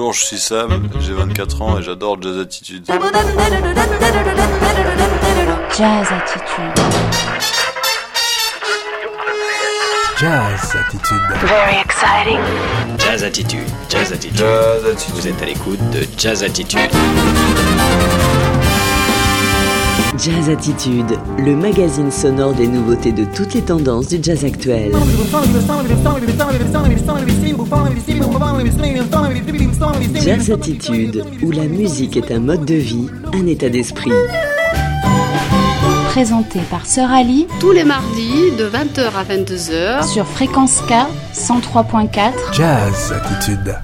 Bonjour, je suis Sam, j'ai 24 ans et j'adore Jazz Attitude. Jazz Attitude. Jazz Attitude. Very exciting. Jazz Attitude, Jazz Attitude. Jazz Attitude. Vous êtes à l'écoute de Jazz Attitude. Jazz Attitude, le magazine sonore des nouveautés de toutes les tendances du jazz actuel. Jazz Attitude, où la musique est un mode de vie, un état d'esprit. Présenté par Sœur Ali tous les mardis de 20h à 22h. sur Fréquence K 103.4. Jazz Attitude.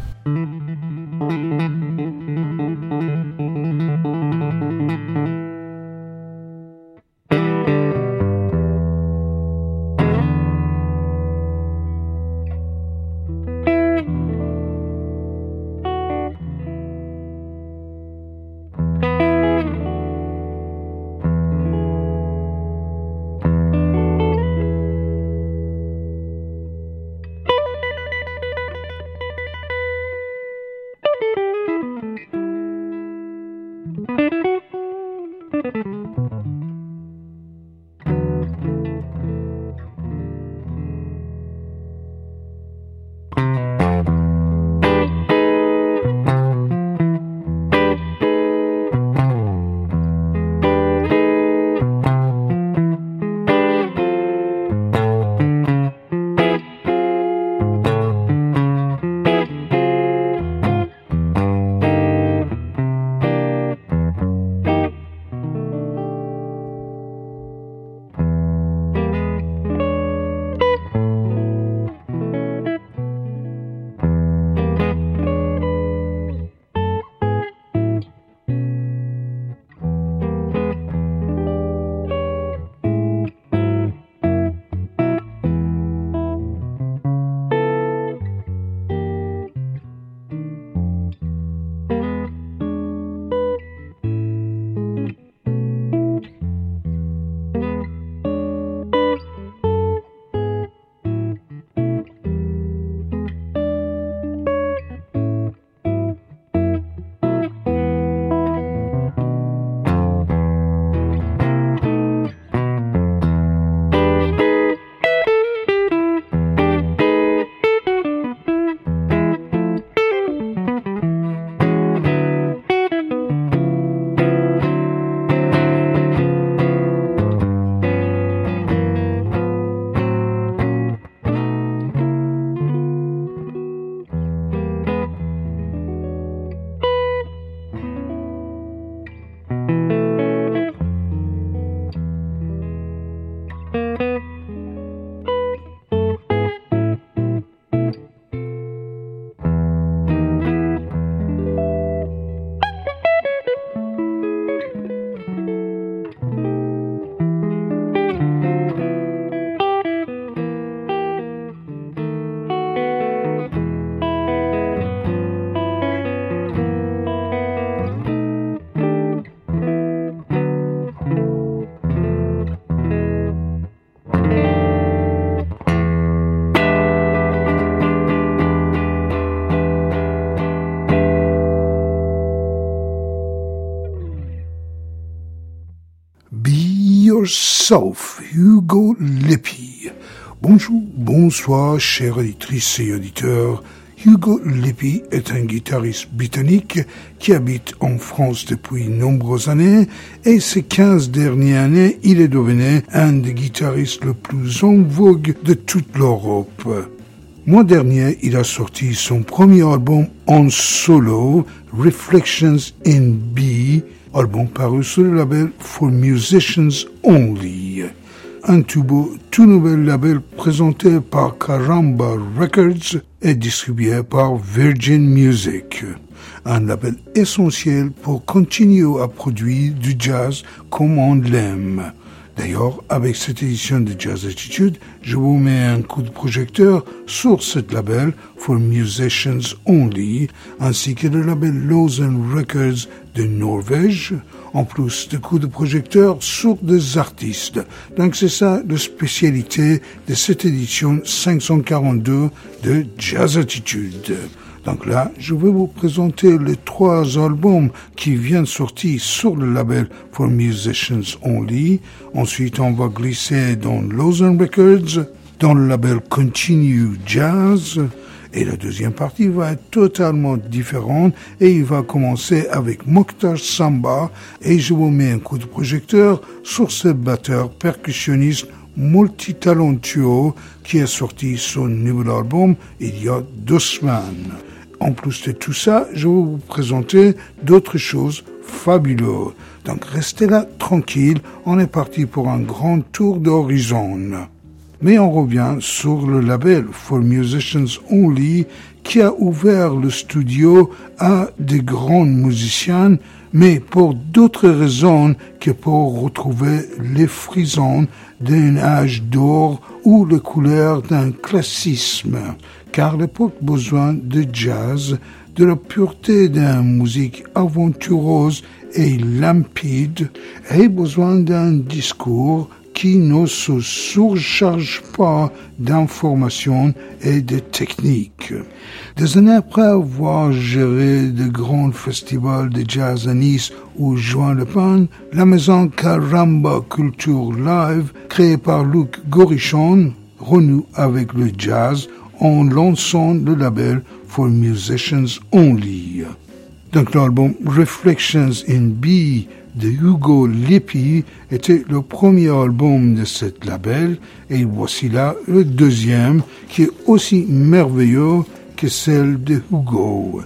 Hugo Lippi. Bonjour, bonsoir, chers auditrices et auditeurs. Hugo Lippi est un guitariste britannique qui habite en France depuis nombreuses années et ces 15 dernières années, il est devenu un des guitaristes le plus en vogue de toute l'Europe. Mois dernier, il a sorti son premier album en solo, Reflections in B, album paru sur le label For Musicians Only. Un beau, tout nouvel label présenté par Caramba Records et distribué par Virgin Music. Un label essentiel pour continuer à produire du jazz comme on l'aime. D'ailleurs, avec cette édition de Jazz Attitude, je vous mets un coup de projecteur sur cette label For Musicians Only, ainsi que le label Lausanne Records de Norvège, en plus de coups de projecteur sur des artistes. Donc c'est ça la spécialité de cette édition 542 de Jazz Attitude. Donc là, je vais vous présenter les trois albums qui viennent sortir sur le label For Musicians Only. Ensuite, on va glisser dans Lausanne Records, dans le label Continue Jazz. Et la deuxième partie va être totalement différente et il va commencer avec Mokhtar Samba et je vous mets un coup de projecteur sur ce batteur percussionniste multitalentueux qui a sorti son nouvel album il y a deux semaines. En plus de tout ça, je vais vous présenter d'autres choses fabuleuses. Donc restez là tranquille, on est parti pour un grand tour d'horizon. Mais on revient sur le label For Musicians Only qui a ouvert le studio à des grands musiciens, mais pour d'autres raisons que pour retrouver les frisons d'un âge d'or ou les couleurs d'un classisme, car l'époque besoin de jazz, de la pureté d'une musique aventureuse et limpide, et besoin d'un discours qui ne se surcharge pas d'informations et de techniques. Des années après avoir géré de grands festivals de jazz à Nice ou Joan Le Pen, la maison Caramba Culture Live, créée par Luc Gorichon, renoue avec le jazz en lançant le label For Musicians Only. Donc l'album Reflections in B de Hugo Lippi était le premier album de cet label et voici là le deuxième qui est aussi merveilleux que celle de Hugo.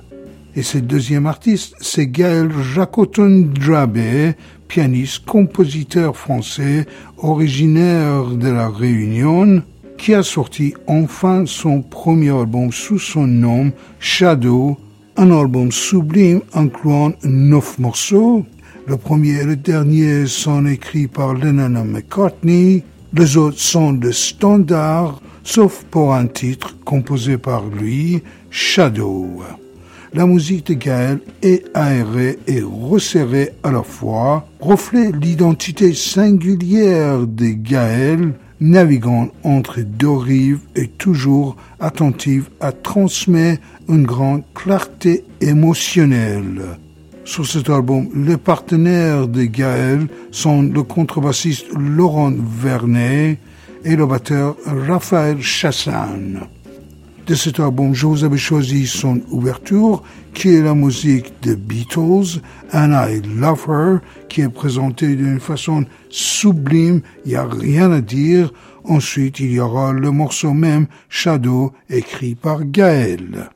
Et ce deuxième artiste, c'est Gaël Jacoton Drabé, pianiste, compositeur français, originaire de la Réunion, qui a sorti enfin son premier album sous son nom Shadow, un album sublime incluant neuf morceaux, le premier et le dernier sont écrits par Lennon et McCartney. Les autres sont de standards, sauf pour un titre composé par lui, Shadow. La musique de Gaël est aérée et resserrée à la fois, reflète l'identité singulière de Gaël, naviguant entre deux rives et toujours attentive à transmettre une grande clarté émotionnelle. Sur cet album, les partenaires de Gaël sont le contrebassiste Laurent Vernet et le batteur Raphaël Chassan. De cet album, je vous avais choisi son ouverture, qui est la musique de Beatles, And I Love Her, qui est présentée d'une façon sublime, il n'y a rien à dire. Ensuite, il y aura le morceau même, Shadow, écrit par Gaël.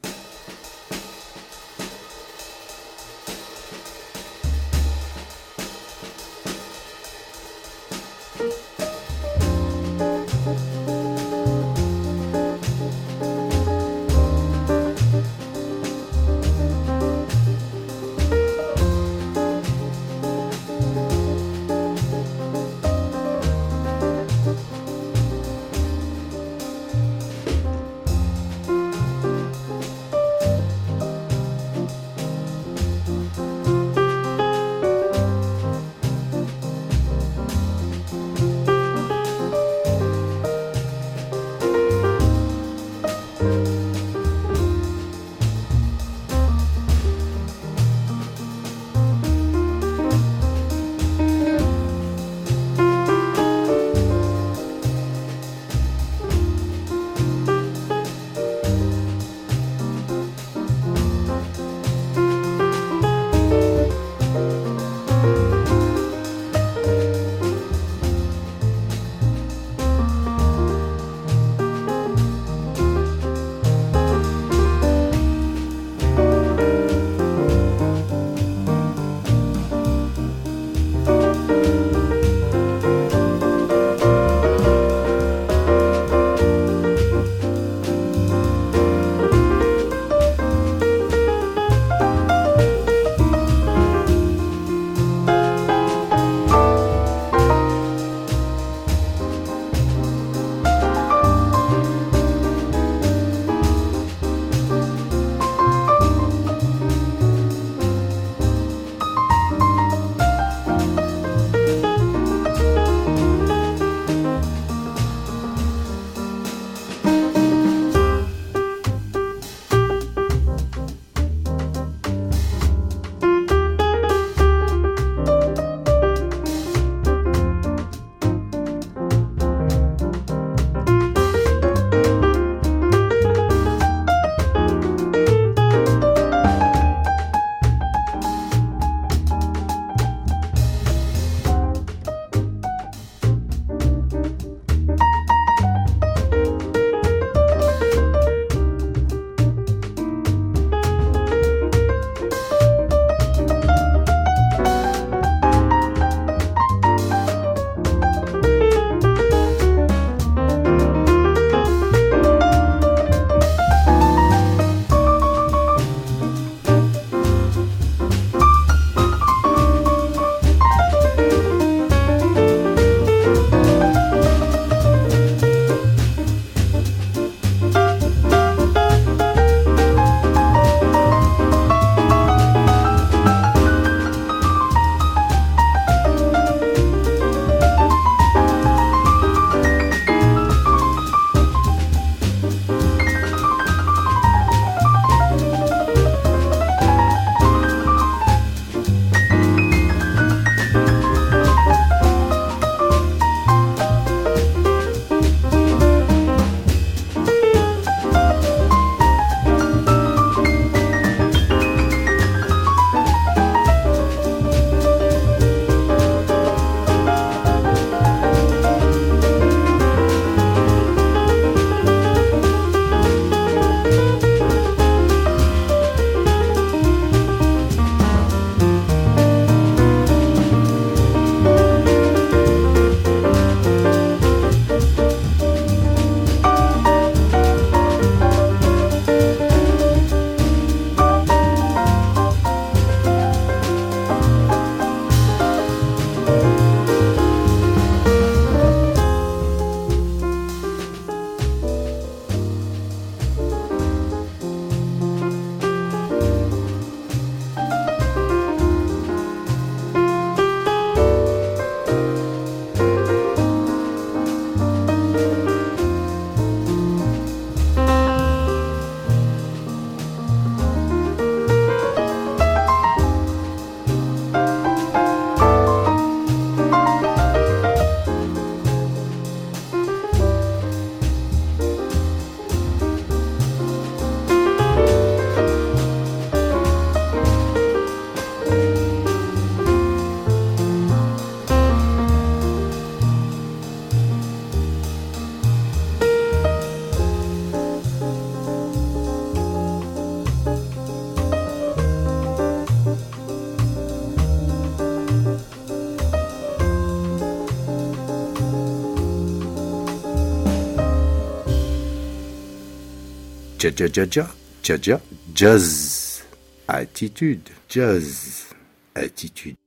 Ja ja ja ja ja ja jazz. Attitude. Jazz. Attitude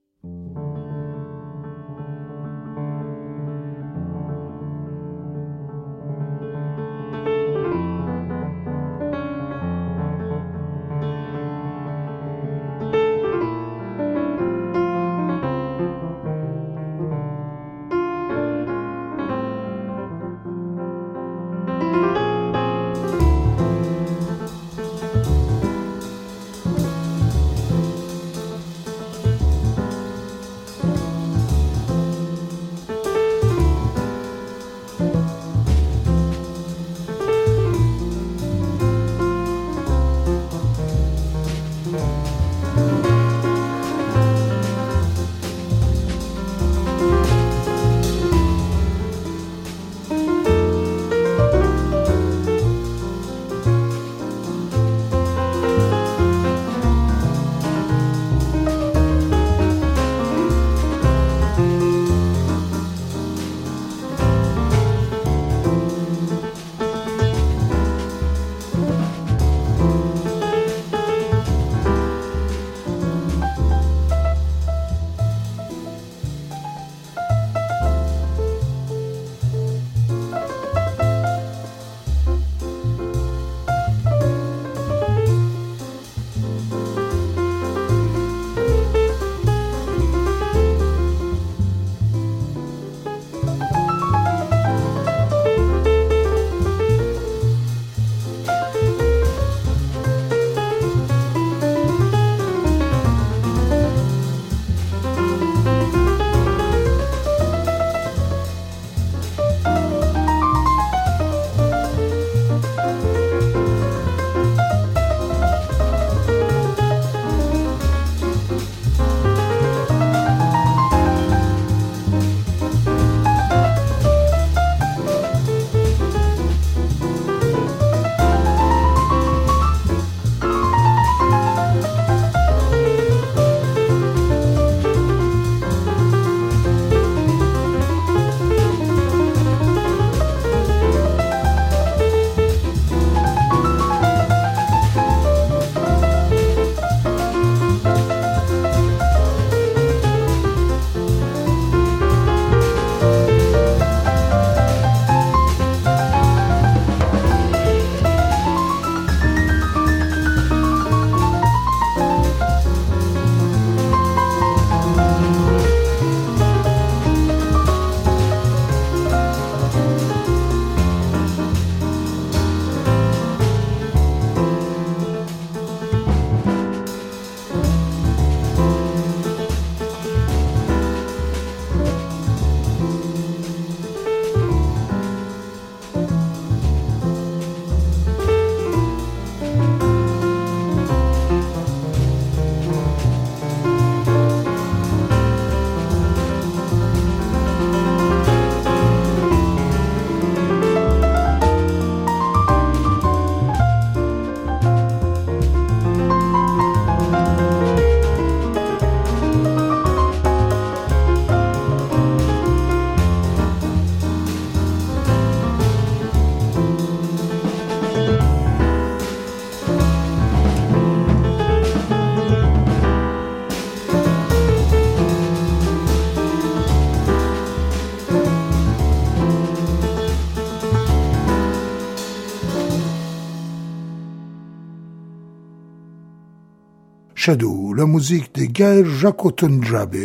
Shadow, la musique de Gaël Jacotondrabe.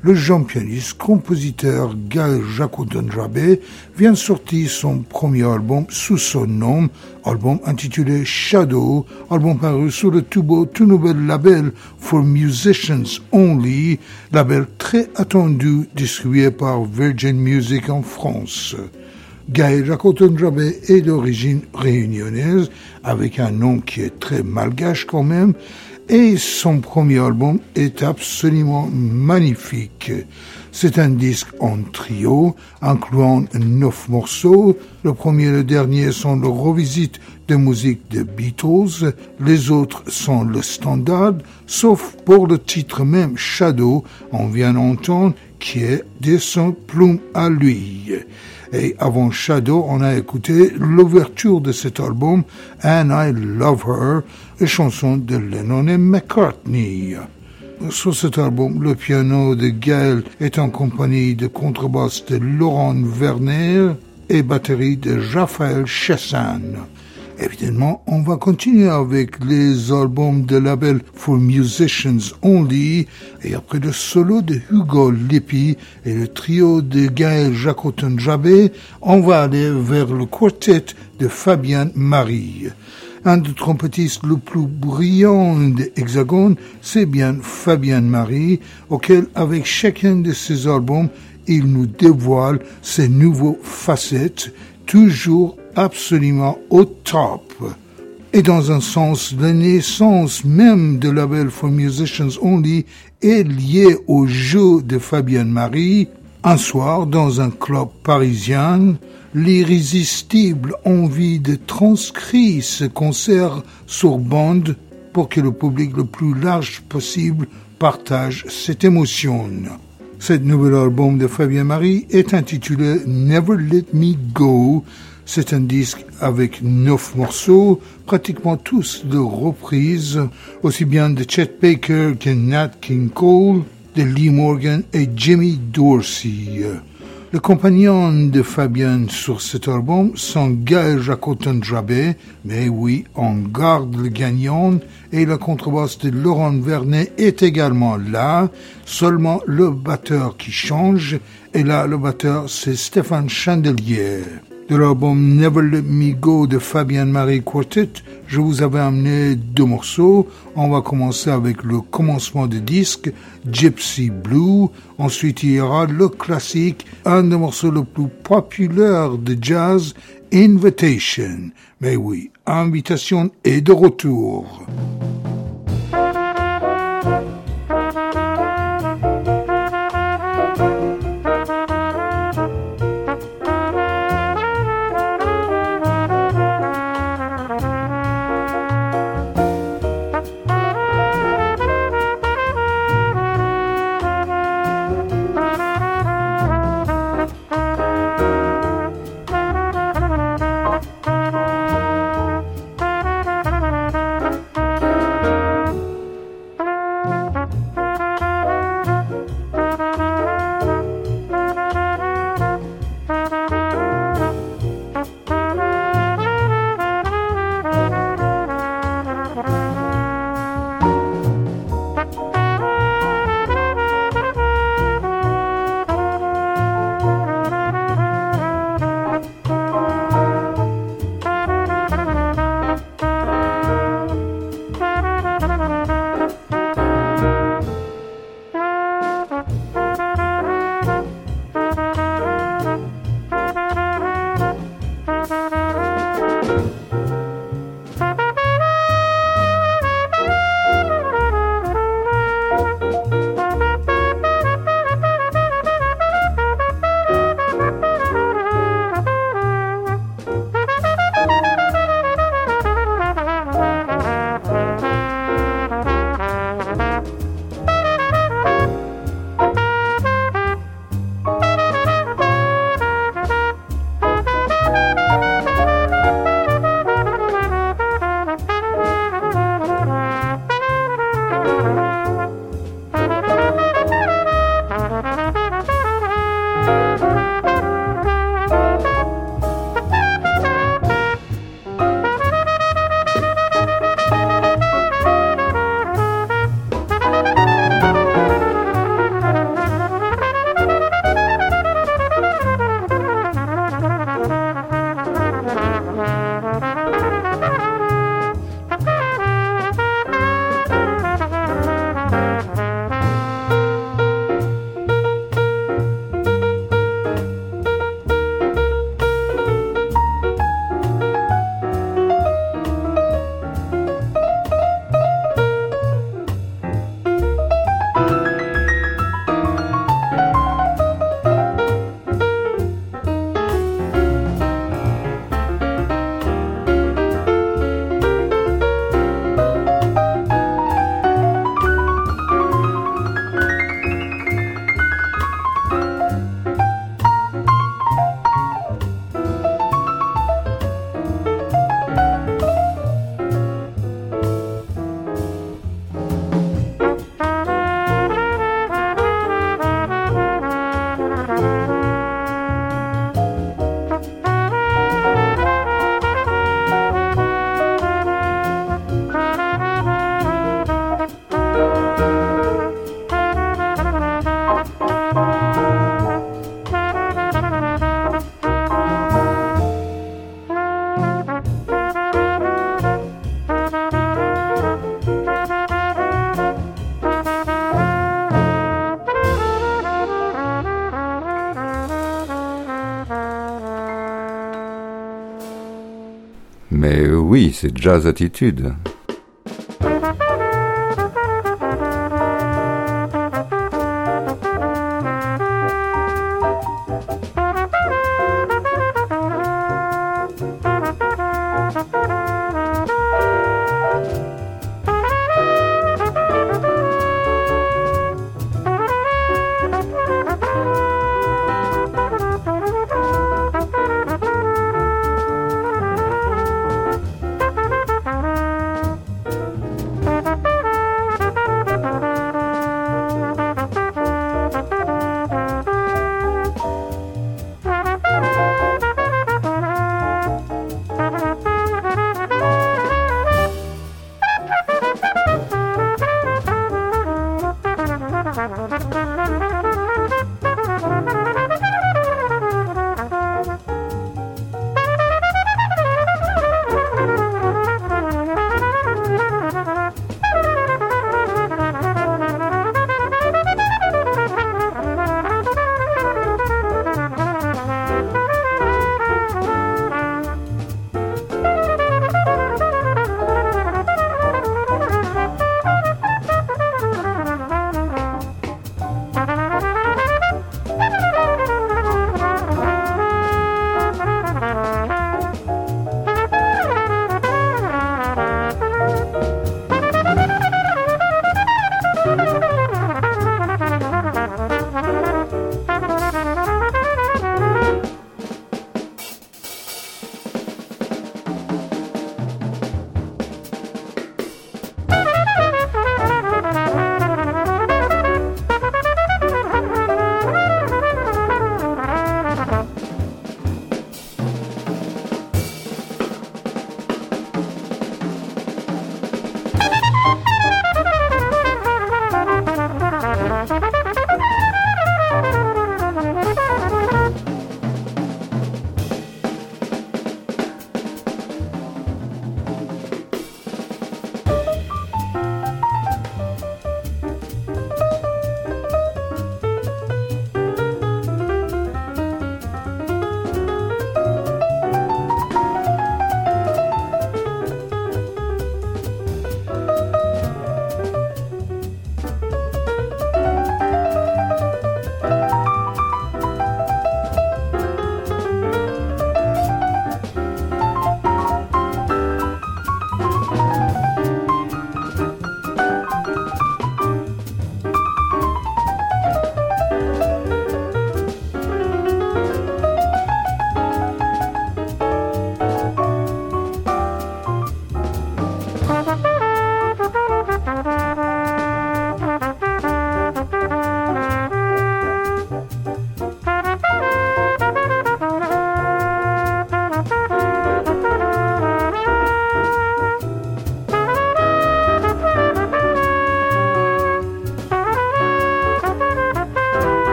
Le jeune pianiste, compositeur Gaël Jacotondrabe vient sortir son premier album sous son nom, album intitulé Shadow, album paru sur le tout beau, tout nouvel label For Musicians Only, label très attendu distribué par Virgin Music en France. Gaël Jacotondrabe est d'origine réunionnaise, avec un nom qui est très malgache quand même, et son premier album est absolument magnifique. C'est un disque en trio, incluant neuf morceaux. Le premier et le dernier sont le revisite de musique de Beatles. Les autres sont le standard, sauf pour le titre même Shadow, on vient d'entendre, qui est de son plume à lui. Et avant Shadow, on a écouté l'ouverture de cet album, And I Love Her, une chanson de Lennon et McCartney. Sur cet album, le piano de Gail est en compagnie de contrebasse de Laurent Werner et batterie de Raphaël Chassan. Évidemment, on va continuer avec les albums de label For Musicians Only et après le solo de Hugo Lippi et le trio de Gaël Jacoton-Jabé, on va aller vers le quartet de Fabien Marie. Un des trompettistes le plus brillant de Hexagone, c'est bien Fabien Marie, auquel avec chacun de ses albums, il nous dévoile ses nouveaux facettes, toujours absolument au top. Et dans un sens, la naissance même de label for musicians only est liée au jeu de Fabienne Marie. Un soir, dans un club parisien, l'irrésistible envie de transcrire ce concert sur bande pour que le public le plus large possible partage cette émotion. Cet nouvel album de Fabien Marie est intitulé Never Let Me Go, c'est un disque avec neuf morceaux, pratiquement tous de reprises, aussi bien de Chet Baker que Nat King Cole, de Lee Morgan et Jimmy Dorsey. Le compagnon de Fabien sur cet album sont Gaël Jacotin Drabé, mais oui, on garde le gagnant, et la contrebasse de Laurent Vernet est également là, seulement le batteur qui change, et là le batteur c'est Stéphane Chandelier de l'album Never Let Me Go de Fabian Marie Quartet, je vous avais amené deux morceaux. On va commencer avec le commencement du disque, Gypsy Blue. Ensuite, il y aura le classique, un des morceaux les plus populaires de jazz, Invitation. Mais oui, invitation est de retour. C'est Jazz Attitude.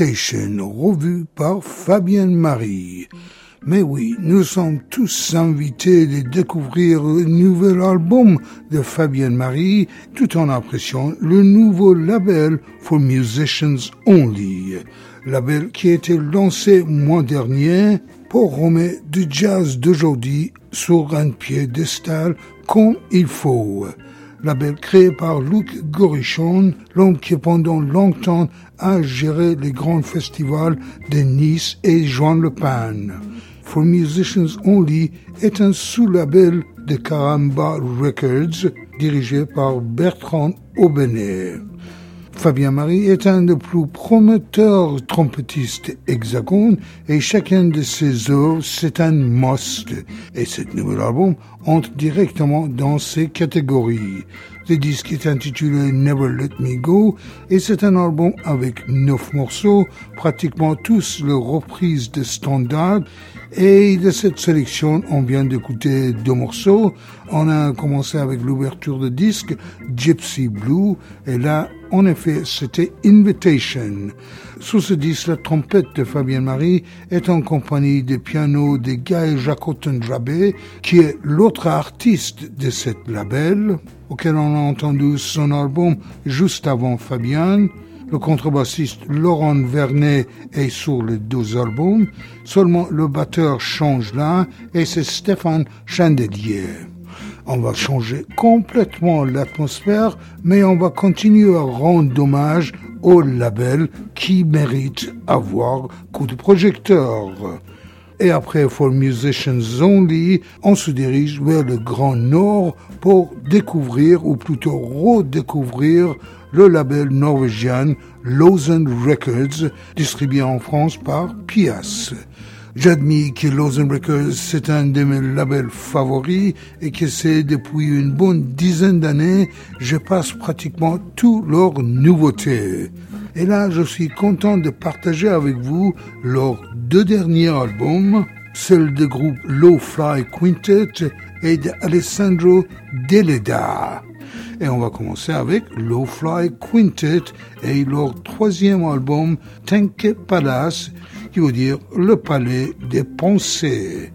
Revue par Fabienne Marie. Mais oui, nous sommes tous invités de découvrir le nouvel album de Fabienne Marie tout en appréciant le nouveau label for Musicians Only. Label qui a été lancé mois dernier pour remettre du jazz d'aujourd'hui sur un piédestal comme il faut label créé par Luc Gorichon, l'homme qui pendant longtemps a géré les grands festivals de Nice et Jean Le Pen. For Musicians Only est un sous-label de Caramba Records dirigé par Bertrand Aubenet. Fabien Marie est un des plus prometteurs trompettistes hexagone et chacun de ses œuvres c'est un must. Et ce nouvel album entre directement dans ces catégories. Le disque est intitulé Never Let Me Go et c'est un album avec neuf morceaux, pratiquement tous les reprises de standards Et de cette sélection, on vient d'écouter deux morceaux. On a commencé avec l'ouverture de disque Gypsy Blue. Et là, en effet, c'était Invitation. Sous ce disque, la trompette de Fabien Marie est en compagnie des pianos de Guy Jacotten-Drabé, qui est l'autre artiste de cette label, auquel on a entendu son album juste avant Fabien. Le contrebassiste Laurent Vernet est sur les deux albums. Seulement le batteur change là et c'est Stéphane Chandelier. On va changer complètement l'atmosphère, mais on va continuer à rendre hommage au label qui mérite avoir coup de projecteur. Et après For Musicians Only, on se dirige vers le Grand Nord pour découvrir, ou plutôt redécouvrir, le label norvégien Lausanne Records, distribué en France par Pias. J'admets que Lausanne Records, c'est un de mes labels favoris et que c'est depuis une bonne dizaine d'années, je passe pratiquement toutes leurs nouveautés. Et là, je suis content de partager avec vous leurs deux derniers albums, celle du groupe Low Fly Quintet et d'Alessandro Deleda. Et on va commencer avec Low Fly Quintet et leur troisième album, Tanke Palace, qui veut dire le palais des pensées.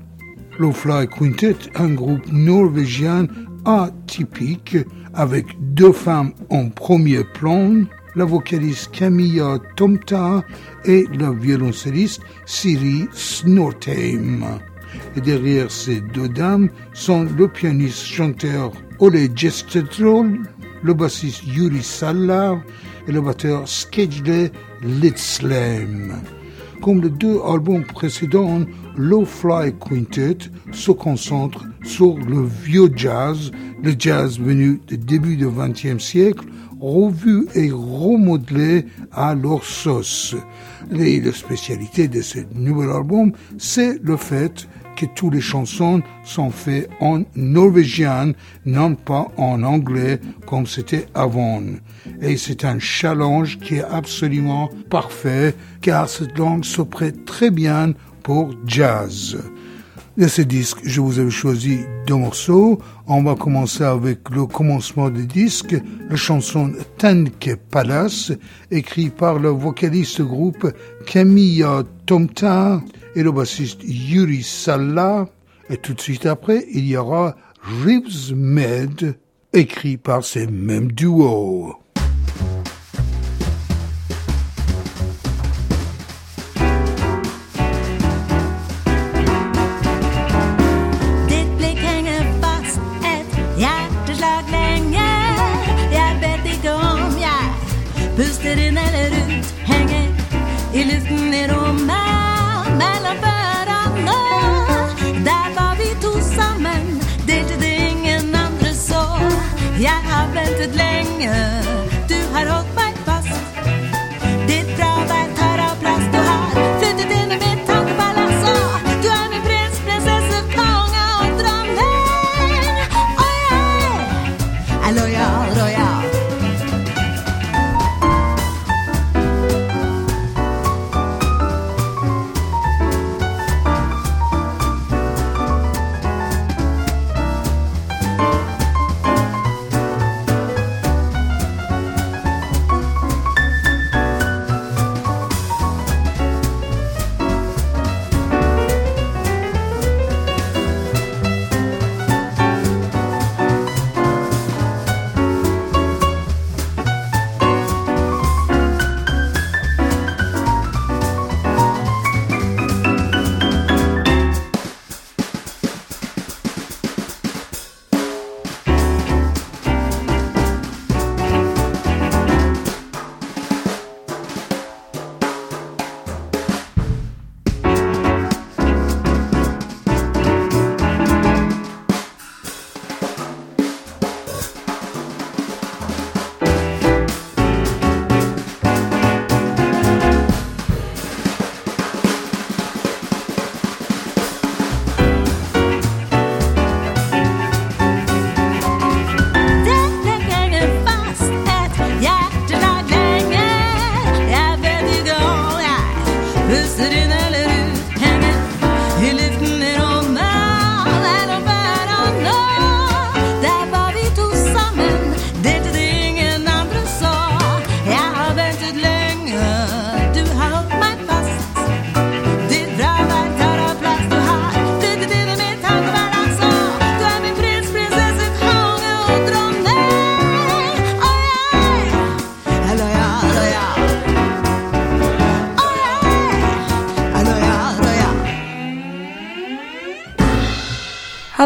Low Fly Quintet, un groupe norvégien atypique avec deux femmes en premier plan, la vocaliste Camilla Tomta et la violoncelliste Siri Snortheim. Et derrière ces deux dames sont le pianiste-chanteur Ole Gestedrol, le bassiste Yuri Salla et le batteur Skedje Litzlem. Comme les deux albums précédents, Low Fly Quintet se concentre sur le vieux jazz, le jazz venu du début du XXe siècle, revu et remodelé à leur sauce. Et la spécialité de ce nouvel album, c'est le fait que toutes les chansons sont faites en norvégien, non pas en anglais comme c'était avant. Et c'est un challenge qui est absolument parfait car cette langue se prête très bien pour jazz. De ce disque, je vous ai choisi deux morceaux. On va commencer avec le commencement du disque, la chanson Tanke Palace, écrite par le vocaliste groupe Camilla Tomta et le bassiste Yuri Salla. Et tout de suite après, il y aura Ribs Med, écrit par ces mêmes duos. singing.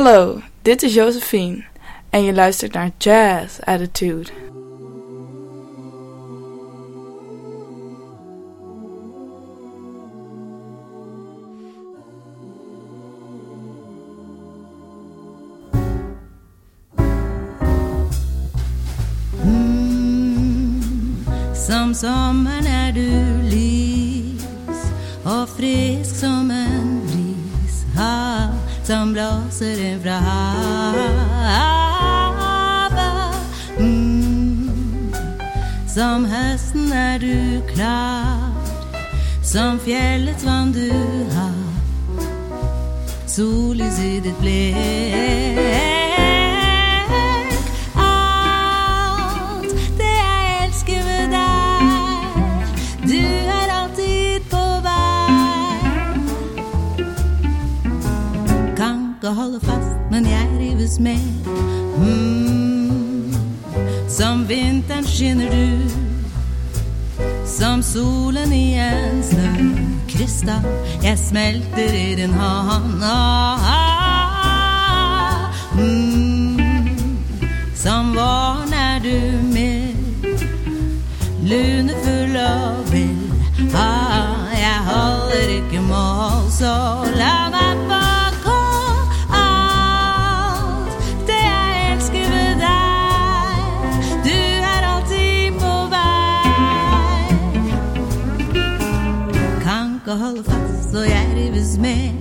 Hallo, dit is Josephine en je luistert naar Jazz Attitude. Hmm, som sommar när du lys och frisk som en bris som blåser en fra havet. Mm. Som høsten er du klar Som fjellets vann du har. Sollys i ditt blek skal holde fast, men jeg rives med. Mm. Som vinteren skinner du, som solen i en snøkrystall. Jeg smelter i din hånd. Ah, ah. Mm. Som våren er du mild, lunefull og vill. Ah, jeg holder ikke mål så langt. al fazla yer bizme.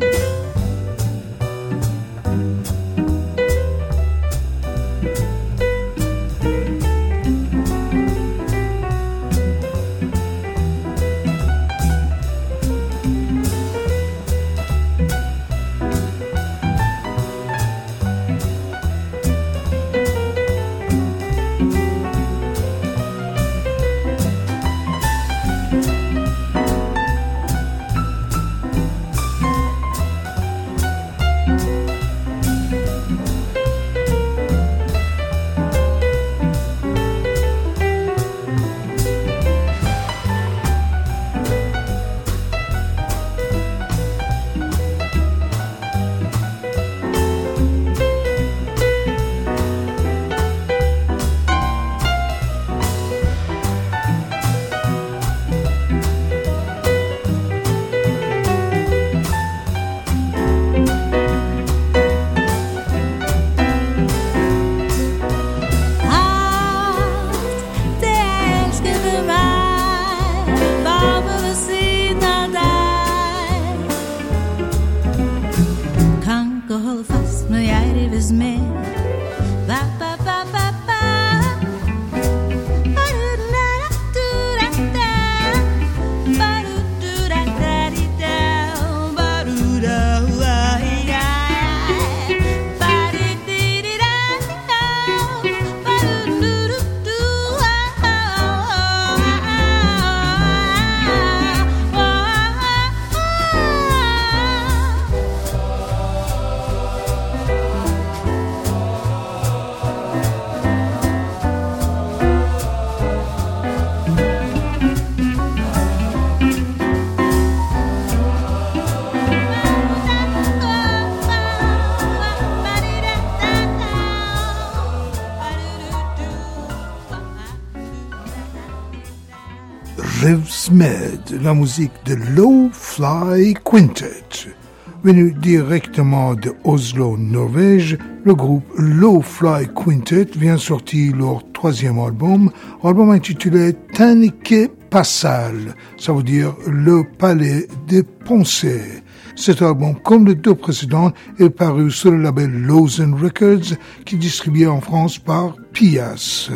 La musique de Low Fly Quintet. Venu directement de Oslo, Norvège, le groupe Low Fly Quintet vient sortir leur troisième album, album intitulé Tanike Passal, ça veut dire le palais des pensées. Cet album, comme les deux précédents, est paru sur le label Lawson Records, qui est distribué en France par Pias.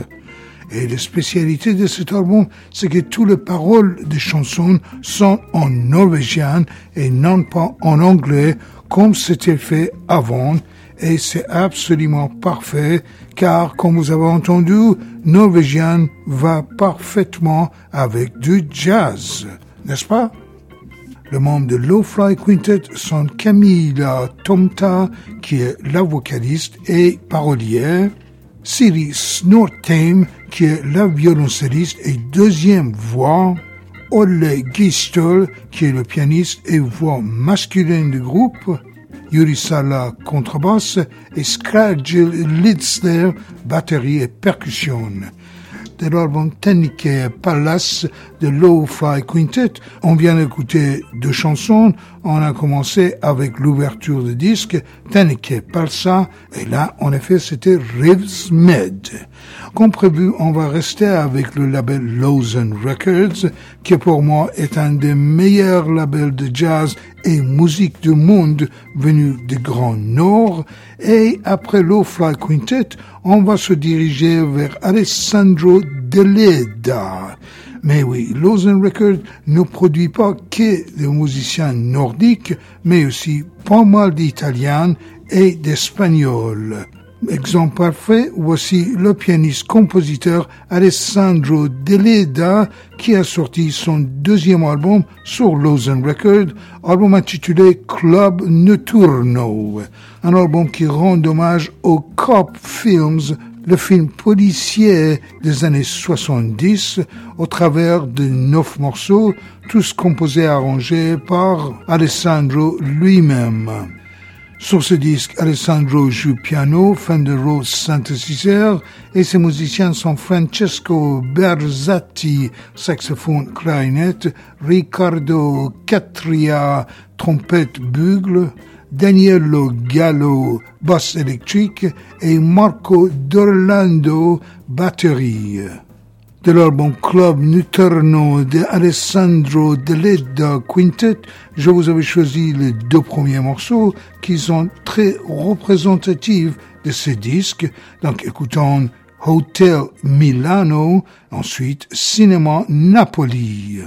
Et la spécialité de cet album, c'est que toutes les paroles des chansons sont en norvégien et non pas en anglais comme c'était fait avant. Et c'est absolument parfait car, comme vous avez entendu, norvégien va parfaitement avec du jazz, n'est-ce pas? Les membres de Low Fly Quintet sont Camilla Tomta, qui est la vocaliste et parolière, Siri Snortheim, qui est la violoncelliste et deuxième voix, Olle Gistel, qui est le pianiste et voix masculine du groupe, Yuri Sala contrebasse et Skrajil Lidsler batterie et percussion de l'album Tenike Palace de Low Fly Quintet. On vient d'écouter deux chansons. On a commencé avec l'ouverture de disque Tenike Palsa et là, en effet, c'était Rives Med. Comme prévu, on va rester avec le label Lawson Records, qui pour moi est un des meilleurs labels de jazz et musique du monde venu du Grand Nord. Et après Low Fly Quintet, on va se diriger vers Alessandro Deleda. Mais oui, Lawson Records ne produit pas que des musiciens nordiques, mais aussi pas mal d'Italiens et d'Espagnols. Exemple parfait, voici le pianiste-compositeur Alessandro Deleda qui a sorti son deuxième album sur Lawson Records, album intitulé Club Notturno, un album qui rend hommage aux Cop Films, le film policier des années 70, au travers de neuf morceaux, tous composés et arrangés par Alessandro lui-même. Sur ce disque, Alessandro joue piano, Fender Rhodes synthétiseur et ses musiciens sont Francesco Berzatti, saxophone clarinette, Riccardo Catria, trompette bugle, Danielo Gallo, basse électrique et Marco D'Orlando, batterie de l'album Club Nutterno de Alessandro Deleda Quintet, je vous avais choisi les deux premiers morceaux qui sont très représentatifs de ce disque. Donc écoutons Hotel Milano, ensuite Cinéma Napoli.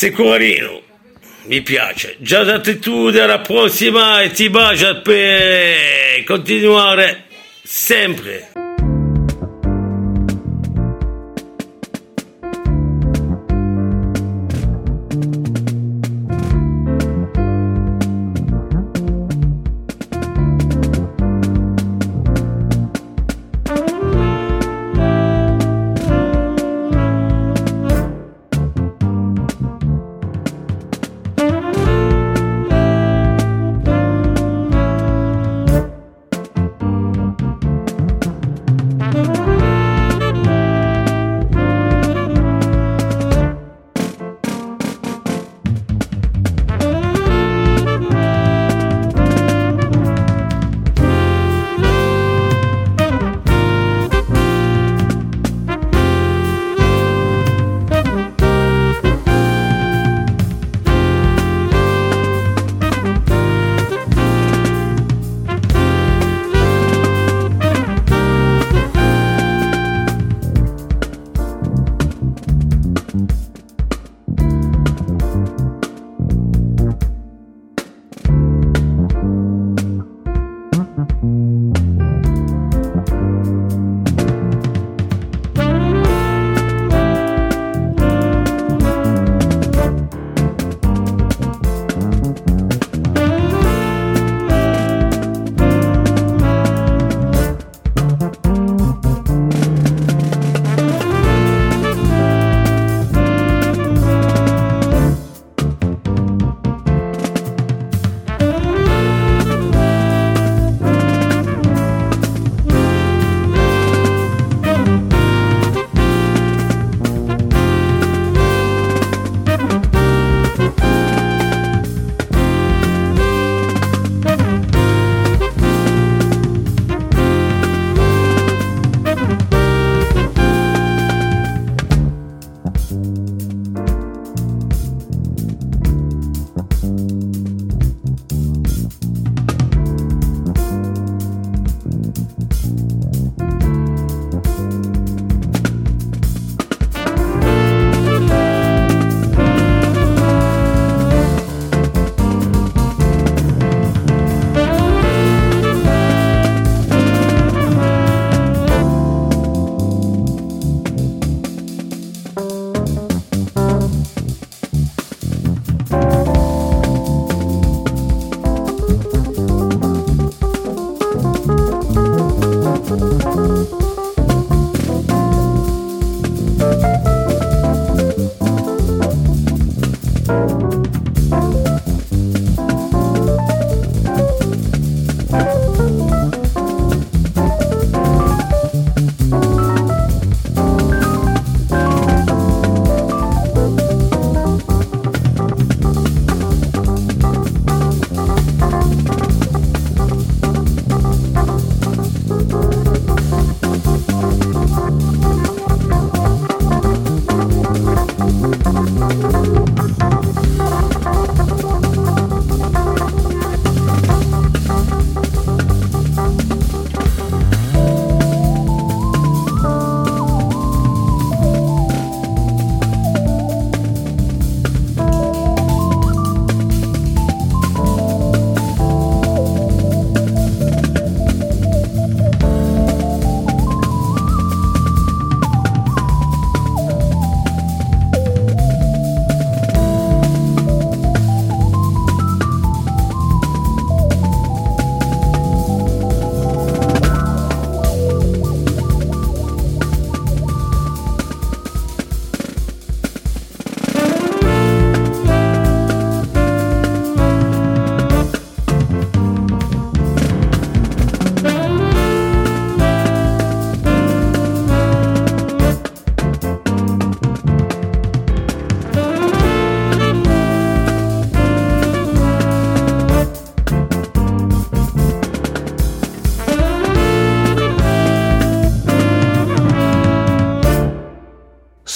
C'est Coralino. Mi piace. Già d'attitudine alla prossima e ti bacio per continuare sempre.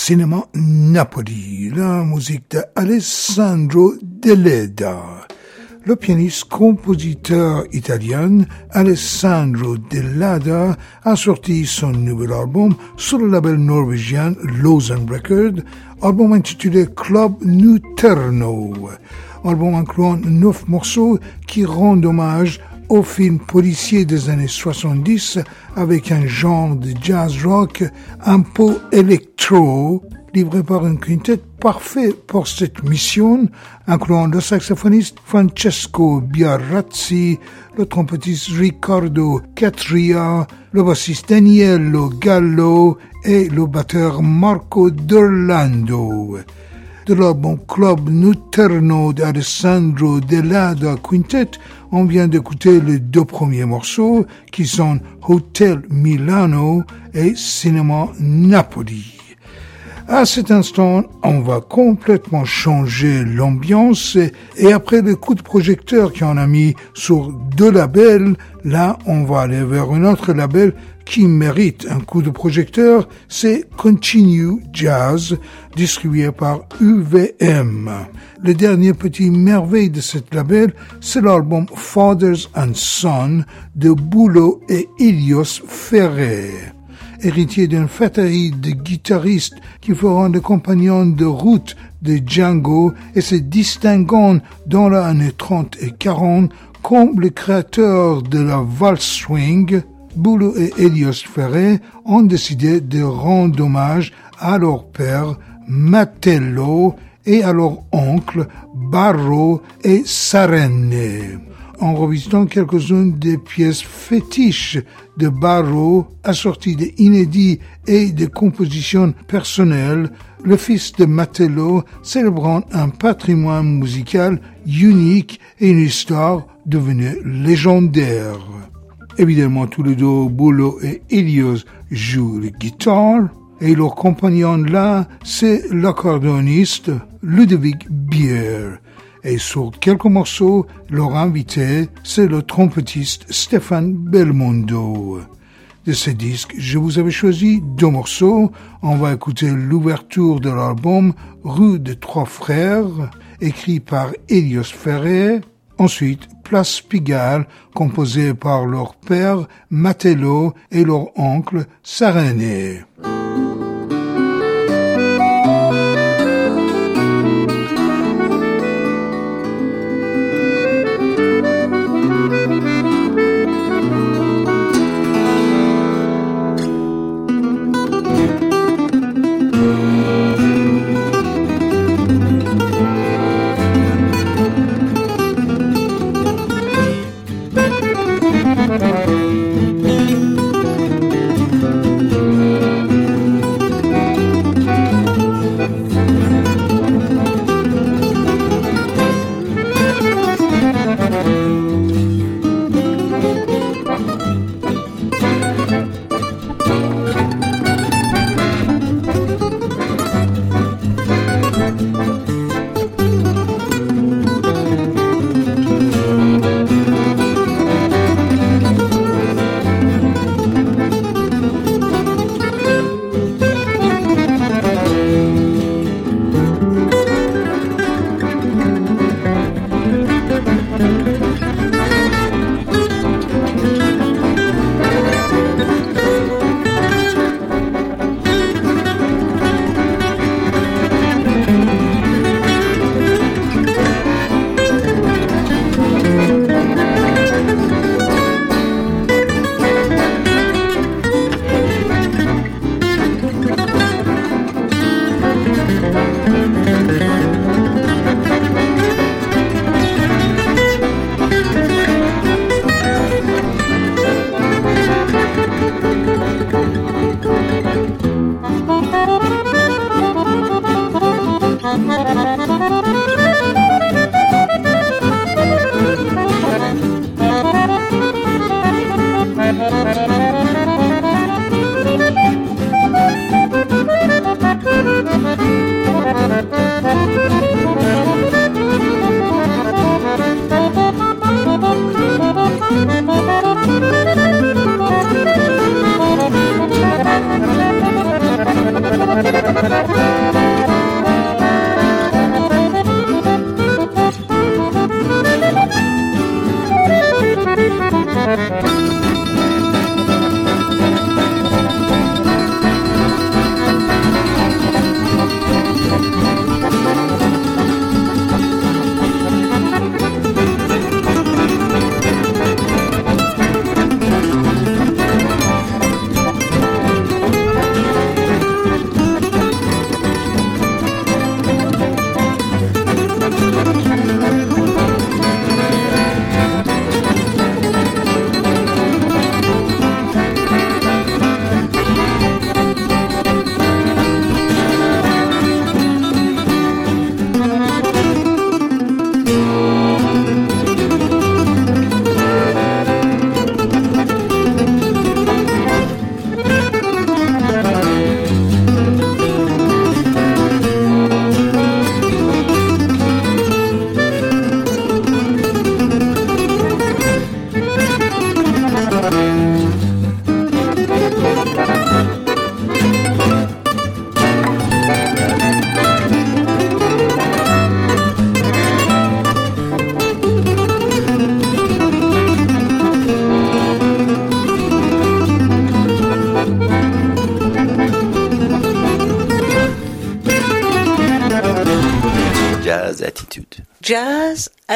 Cinéma Napoli, la musique de Alessandro Deleda. Le pianiste compositeur italien Alessandro Delada a sorti son nouvel album sur le label norvégien Lausanne Record, album intitulé Club Nuterno, album incluant neuf morceaux qui rendent hommage au film policier des années 70 avec un genre de jazz rock un peu électro, livré par un quintet parfait pour cette mission, incluant le saxophoniste Francesco Biarazzi, le trompettiste Riccardo Catria, le bassiste Daniello Gallo et le batteur Marco D'Orlando l'album Club Nuterno d'Alessandro Delada Quintet, on vient d'écouter les deux premiers morceaux qui sont Hotel Milano et Cinema Napoli. À cet instant, on va complètement changer l'ambiance et après le coup de projecteur qu'on a mis sur deux labels, là, on va aller vers un autre label qui mérite un coup de projecteur, c'est Continue Jazz, distribué par UVM. Le dernier petit merveille de cette label, c'est l'album Fathers and Son de Boulot et Ilios Ferrer. Héritier d'une fratrie de guitaristes qui feront des compagnons de route de Django et se distinguant dans les années 30 et 40 comme le créateur de la valse swing, Boulot et Elios Ferré ont décidé de rendre hommage à leur père Matello et à leur oncle Barro et Sarenne. En revisitant quelques-unes des pièces fétiches de Barro, assorties d'inédits et de compositions personnelles, le fils de Matello célébrant un patrimoine musical unique et une histoire devenue légendaire. Évidemment, tous les deux, Boulot et Ilios, jouent la guitare. Et leur compagnon là, c'est l'accordéoniste Ludovic Bier. Et sur quelques morceaux, leur invité, c'est le trompettiste Stéphane Belmondo. De ces disques, je vous avais choisi deux morceaux. On va écouter l'ouverture de l'album Rue des Trois Frères, écrit par Elios Ferrer. Ensuite, Place Pigalle, composée par leur père Matello et leur oncle Sarene.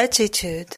Jazz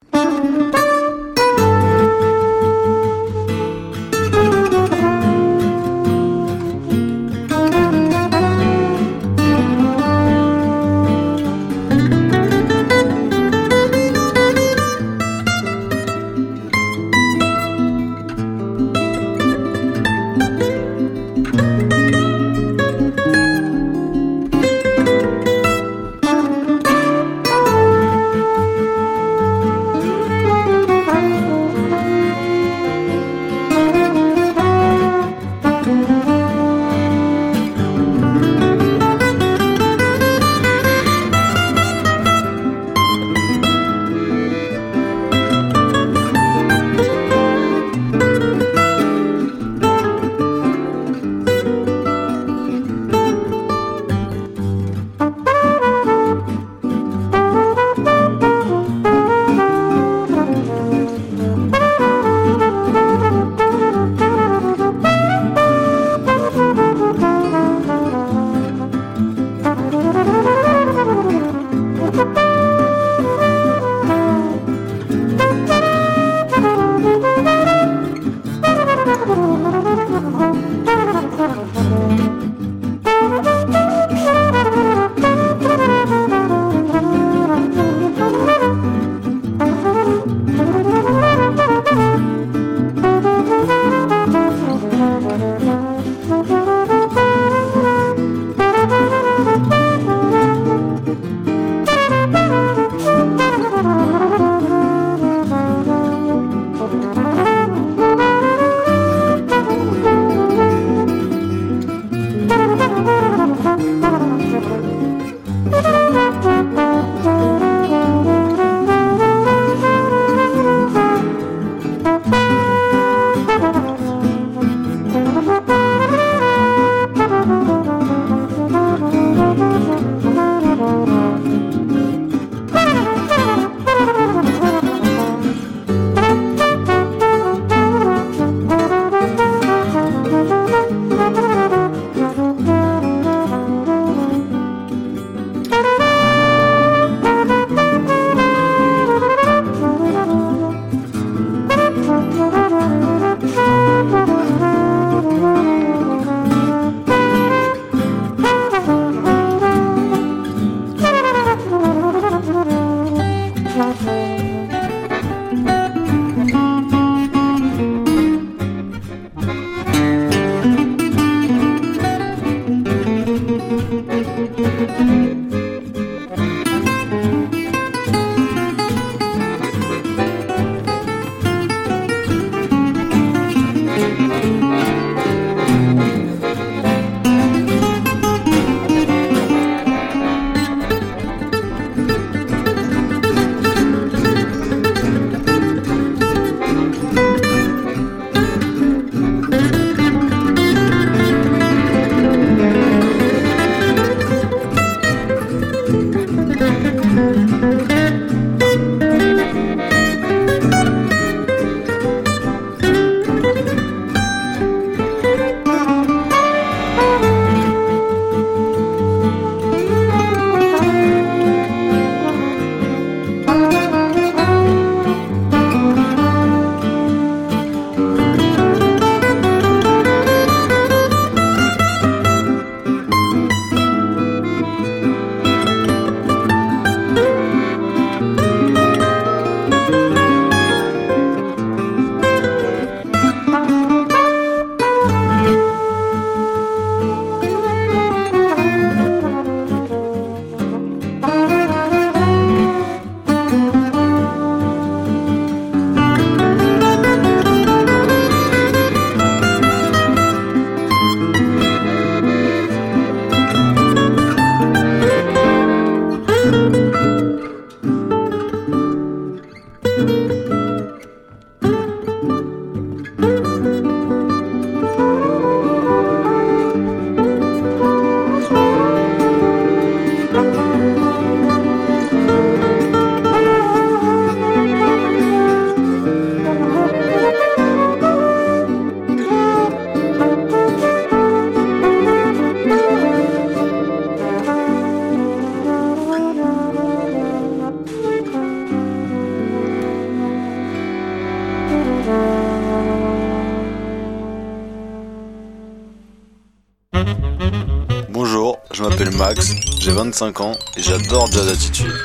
25 ans et j'adore Jazz Attitude.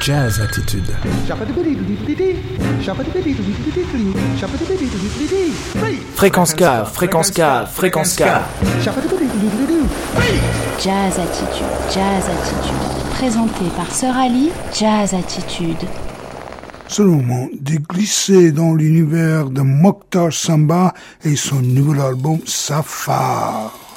Jazz Attitude. Fréquence K, fréquence K, fréquence K. Jazz Attitude, Jazz Attitude. Présenté par Sœur Ali, Jazz Attitude. Moment de glisser dans l'univers de Mokhtar Samba et son nouvel album Safar.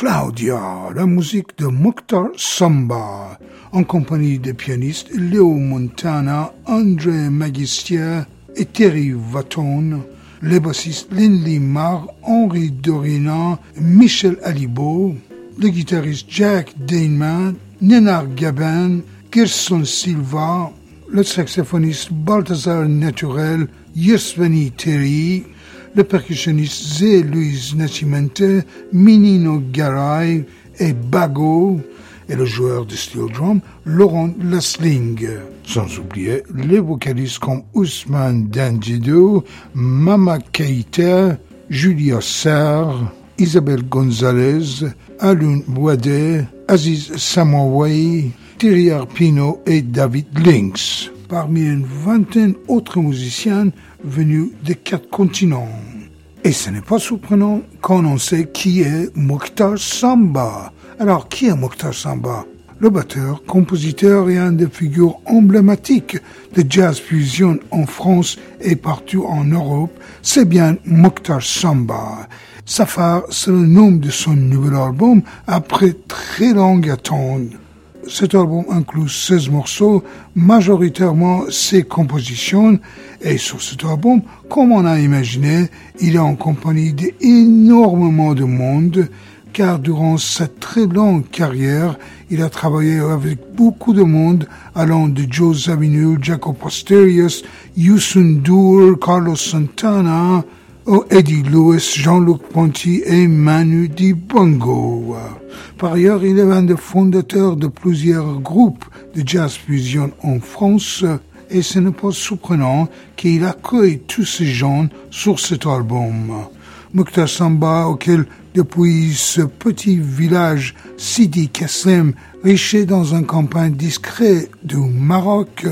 Claudia, la musique de Mokhtar Samba, en compagnie des pianistes Léo Montana, André Magistier et Terry Vaton, les bassistes Lindley Marr, Henri Dorina, Michel Alibo, le guitariste Jack Daneman, Nénar Gabin, Gerson Silva, le saxophoniste Balthazar Naturel, Yesveni Terry, le percussionniste Zé Luis Nascimento, Minino Garay et Bago, et le joueur de steel drum Laurent Lasling. Sans oublier les vocalistes comme Ousmane Dandido, Mama Keita, Julia Sarr, Isabelle Gonzalez, Alun Bouadé, Aziz Samouaï, Thierry Arpino et David Lynx, parmi une vingtaine d'autres musiciens venus des quatre continents. Et ce n'est pas surprenant quand on sait qui est Mokhtar Samba. Alors, qui est Mokhtar Samba? Le batteur, compositeur et un des figures emblématiques de jazz fusion en France et partout en Europe, c'est bien Mokhtar Samba. Safar, c'est le nom de son nouvel album après très longue attente. Cet album inclut 16 morceaux, majoritairement ses compositions, et sur cet album, comme on a imaginé, il est en compagnie d'énormément de monde, car durant sa très longue carrière, il a travaillé avec beaucoup de monde, allant de Joe Zawinul, Jacob Posterius, Youssou Dur, Carlos Santana, Eddie Lewis, Jean-Luc Ponty et Manu Dibango. Par ailleurs, il est un des fondateurs de plusieurs groupes de jazz fusion en France et ce n'est pas surprenant qu'il accueille tous ces gens sur cet album. Mokhtar Samba, auquel depuis ce petit village Sidi Kassem, riche dans un campagne discret du Maroc,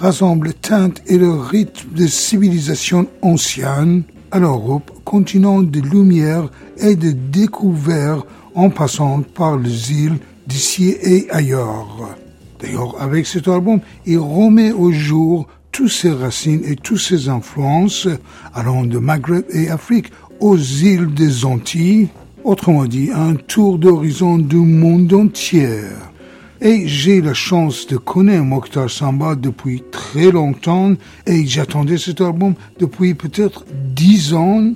rassemble teintes et le rythme de civilisation ancienne, à l'Europe, continent de lumière et de découvert en passant par les îles d'ici et ailleurs. D'ailleurs, avec cet album, il remet au jour toutes ses racines et toutes ses influences allant de Maghreb et Afrique aux îles des Antilles, autrement dit un tour d'horizon du monde entier. Et j'ai la chance de connaître Mokhtar Samba depuis très longtemps et j'attendais cet album depuis peut-être dix ans.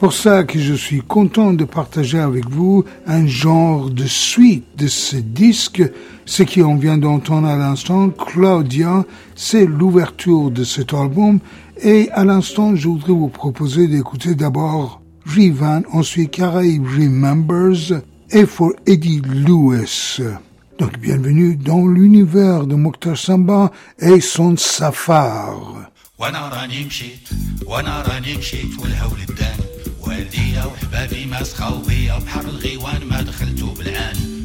Pour ça que je suis content de partager avec vous un genre de suite de ce disque. Ce qu'on vient d'entendre à l'instant, Claudia, c'est l'ouverture de cet album. Et à l'instant, je voudrais vous proposer d'écouter d'abord Rivan, ensuite Caraïbes Remembers et for Eddie Lewis. Donc bienvenue dans l'univers de Mokhtar Samba et son safar. وانا راني مشيت وانا راني مشيت والهول الدان والديا وحبابي ما سخاو بيا بحر الغيوان ما دخلتو بالعان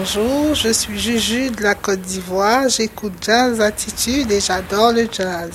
Bonjour, je suis Juju de la Côte d'Ivoire. J'écoute Jazz Attitude et j'adore le jazz.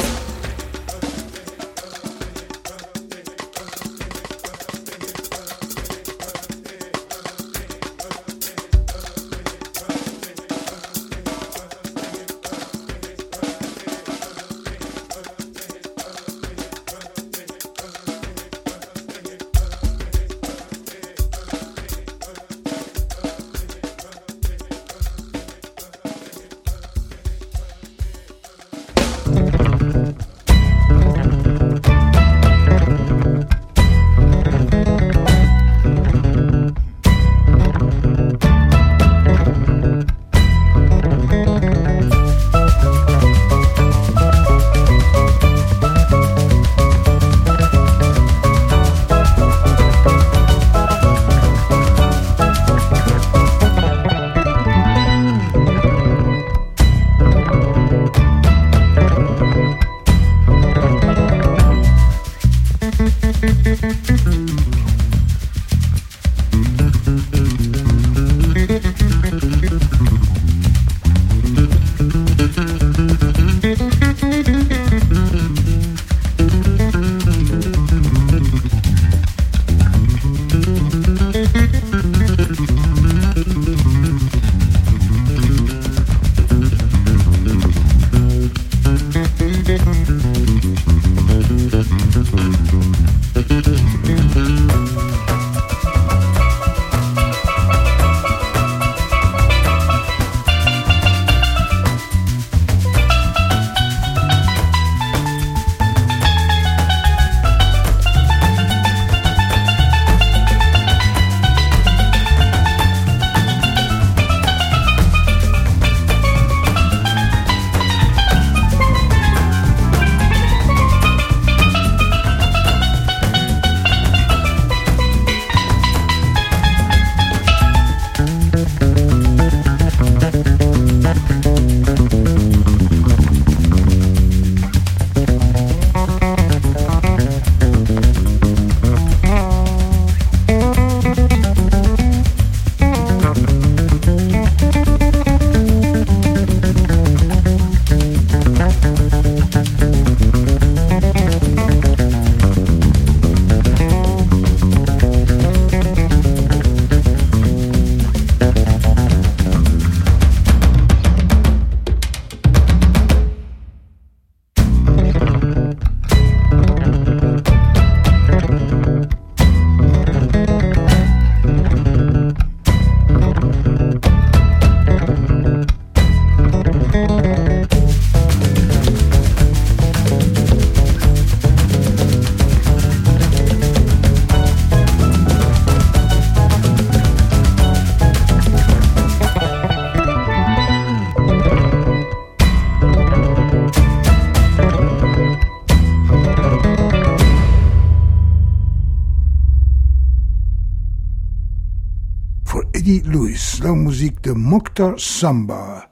La musique de Mokhtar Samba.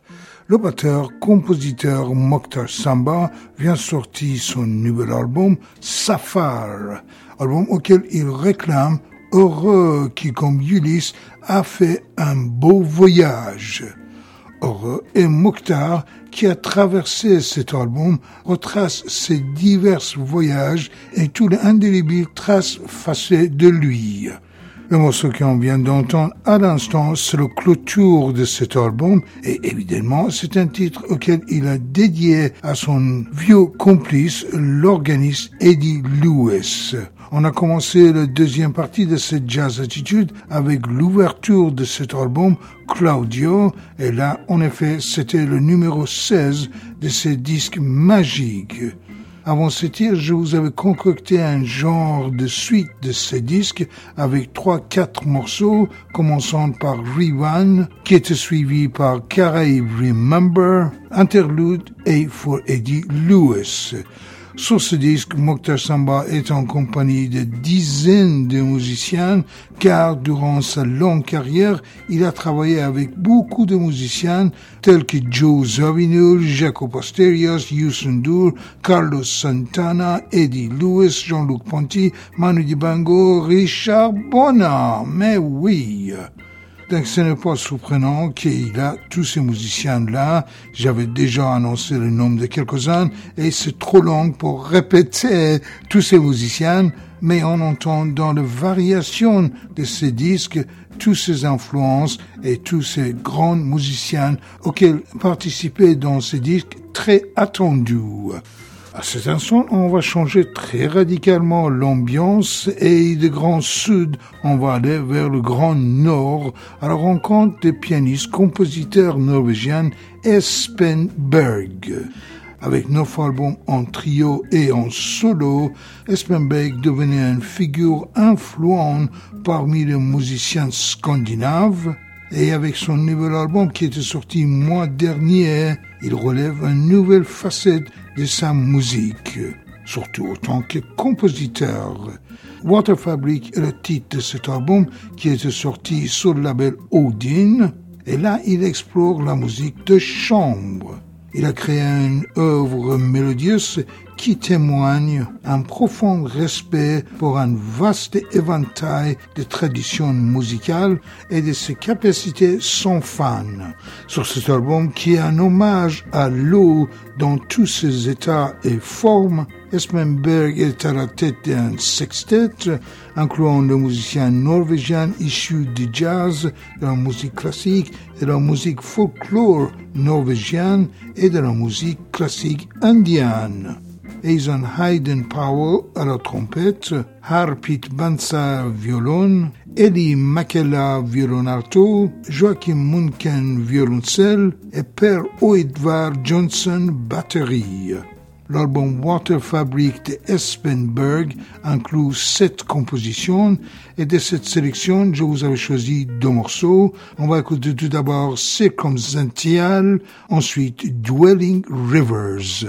Le batteur, compositeur Mokhtar Samba vient sortir son nouvel album Safar, album auquel il réclame Heureux qui, comme Ulysse, a fait un beau voyage. Heureux et Mokhtar, qui a traversé cet album, retrace ses divers voyages et tous les indélébiles traces facées de lui. Le morceau qu'on vient d'entendre à l'instant, c'est le clôture de cet album et évidemment, c'est un titre auquel il a dédié à son vieux complice, l'organiste Eddie Lewis. On a commencé la deuxième partie de cette jazz attitude avec l'ouverture de cet album, Claudio, et là, en effet, c'était le numéro 16 de ce disque magique. Avant ce tir, je vous avais concocté un genre de suite de ces disques avec trois, quatre morceaux, commençant par Rewind, qui était suivi par Caraïbe Remember, Interlude et For Eddie Lewis. Sur ce disque, Mokhtar Samba est en compagnie de dizaines de musiciens, car durant sa longue carrière, il a travaillé avec beaucoup de musiciens tels que Joe Zawinul, Jacob Asterios, Youssou N'Dour, Carlos Santana, Eddie Lewis, Jean-Luc Ponty, Manu Dibango, Richard Bona. Mais oui. Ce n'est pas surprenant qu'il a tous ces musiciens-là. J'avais déjà annoncé le nom de quelques-uns et c'est trop long pour répéter tous ces musiciens, mais on entend dans les variations de ces disques toutes ces influences et tous ces grands musiciens auxquels participaient dans ces disques très attendus. À cet instant, on va changer très radicalement l'ambiance et de grand sud, on va aller vers le grand nord à la rencontre des pianistes compositeurs norvégiens Espen Berg. Avec neuf albums en trio et en solo, Espen Berg devenait une figure influente parmi les musiciens scandinaves. Et avec son nouvel album qui était sorti mois dernier, il relève une nouvelle facette de sa musique, surtout en tant que compositeur. Water Fabric est le titre de cet album qui était sorti sur le label Odin, et là il explore la musique de chambre. Il a créé une œuvre mélodieuse qui témoigne un profond respect pour un vaste éventail de traditions musicales et de ses capacités sans fan. Sur cet album qui est un hommage à l'eau dans tous ses états et formes, Esmenberg est à la tête d'un sextet incluant le musicien norvégien issu du jazz, de la musique classique de la musique folklore norvégienne et de la musique classique indienne. Eison Hayden Powell à la trompette, Harpit Bansa violon, Eddie Makela violon alto, Joachim Munken violoncelle et Per Oedvar Johnson batterie. L'album Water Fabric de Espenberg inclut sept compositions et de cette sélection, je vous avais choisi deux morceaux. On va écouter tout d'abord Circumstantial, ensuite Dwelling Rivers.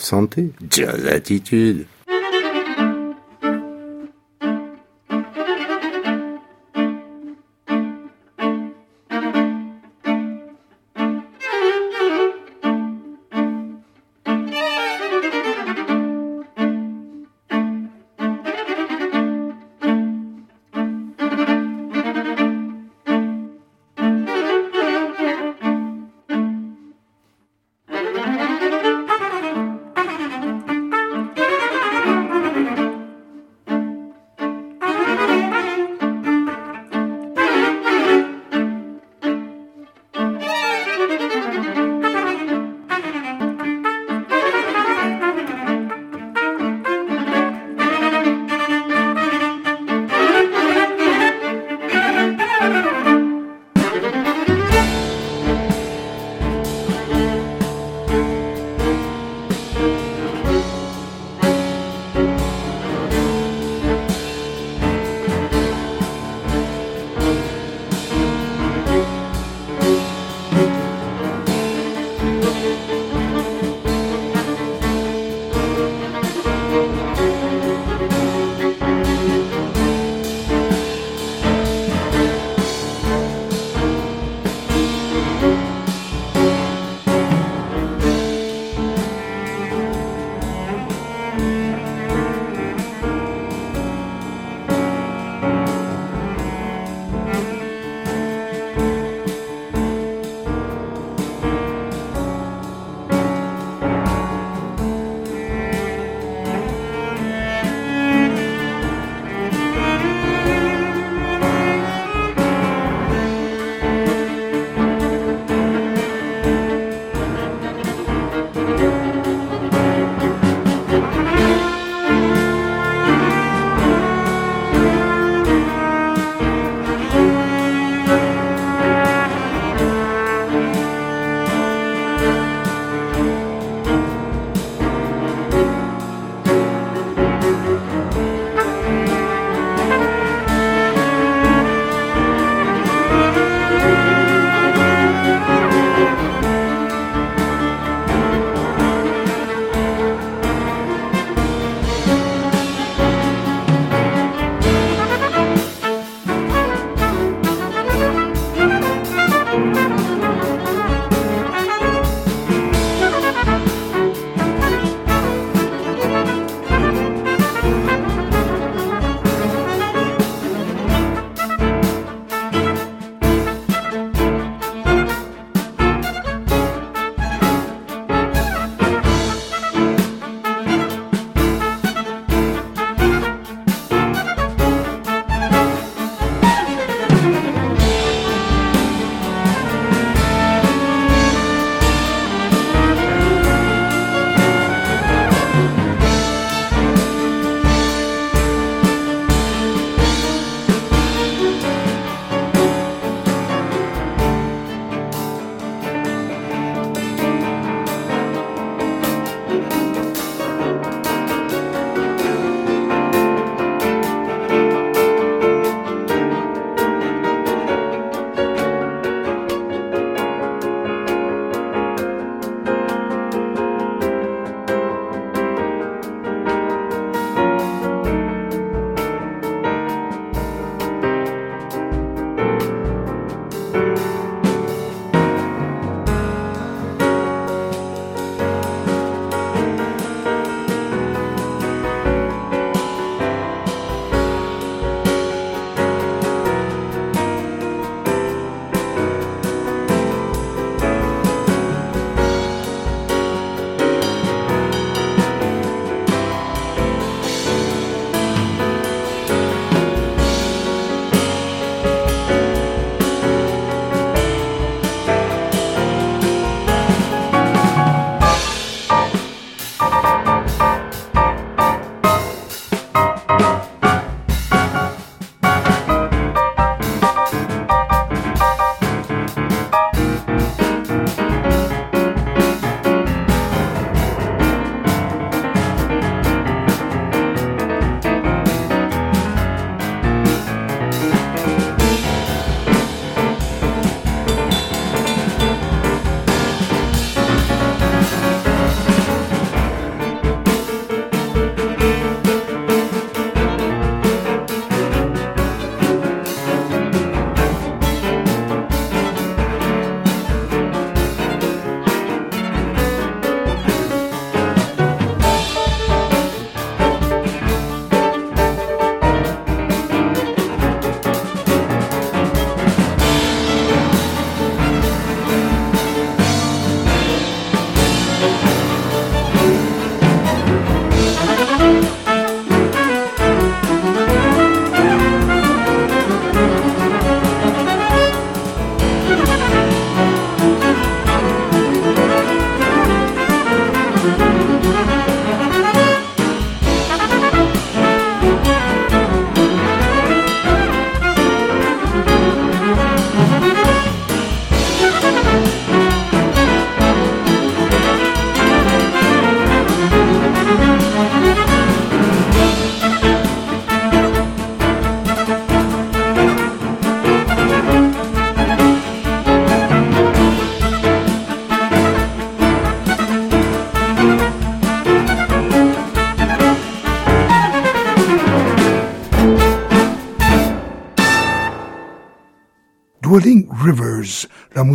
Santé. Jazz attitude.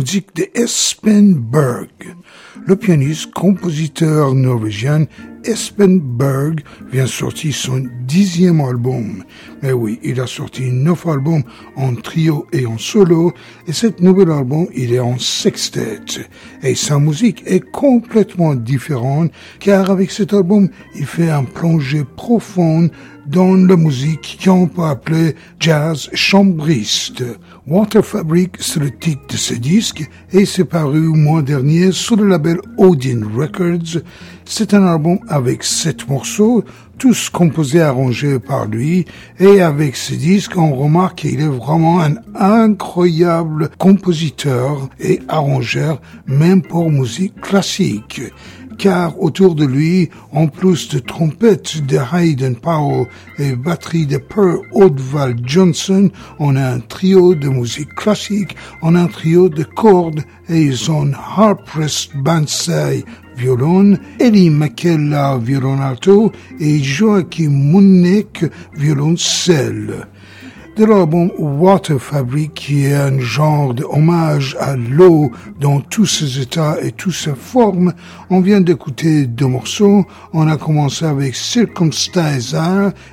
Musique de Espen Berg. Le pianiste, compositeur norvégien Espen Berg vient sortir son dixième album. Mais oui, il a sorti neuf albums en trio et en solo, et cet nouvel album, il est en sextet. Et sa musique est complètement différente, car avec cet album, il fait un plongée profonde dans la musique qu'on peut appeler jazz chambriste. Water Fabric, c'est le titre de ce disque et c'est paru au mois dernier sur le label Odin Records. C'est un album avec sept morceaux, tous composés et arrangés par lui. Et avec ce disque, on remarque qu'il est vraiment un incroyable compositeur et arrangeur, même pour musique classique car autour de lui, en plus de trompettes de Hayden Powell et batterie de Pearl Oldval Johnson, on a un trio de musique classique, on a un trio de cordes et son harpist Bansai violon, Eddie McKella violon alto et Joachim Munnek violoncelle de l'album Water Fabric, qui est un genre de hommage à l'eau dans tous ses états et toutes ses formes. On vient d'écouter deux morceaux. On a commencé avec Circumstances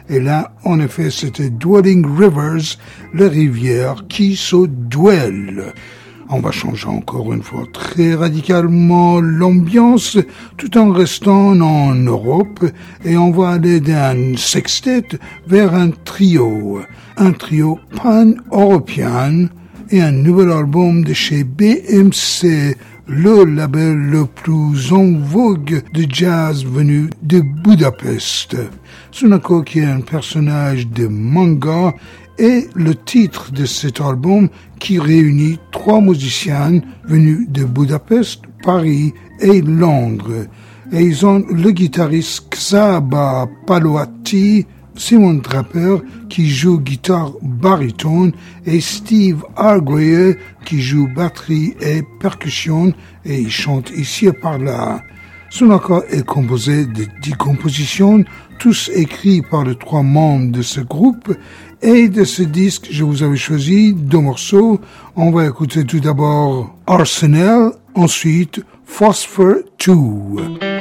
et là, en effet, c'était Dwelling Rivers, les rivières qui se duellent. On va changer encore une fois très radicalement l'ambiance tout en restant en Europe et on va aller d'un sextet vers un trio, un trio pan-européen et un nouvel album de chez BMC, le label le plus en vogue de jazz venu de Budapest. Sunako qui est un personnage de manga est le titre de cet album qui réunit trois musiciens venus de Budapest, Paris et Londres. Et ils ont le guitariste Xaba Paloati, Simon Draper qui joue guitare baryton et Steve Arguyer qui joue batterie et percussion et il chante ici et par là. Son accord est composé de dix compositions, tous écrits par les trois membres de ce groupe et de ce disque, je vous avais choisi deux morceaux. On va écouter tout d'abord Arsenal, ensuite Phosphor 2.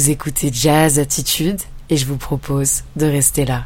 Vous écoutez Jazz Attitude et je vous propose de rester là.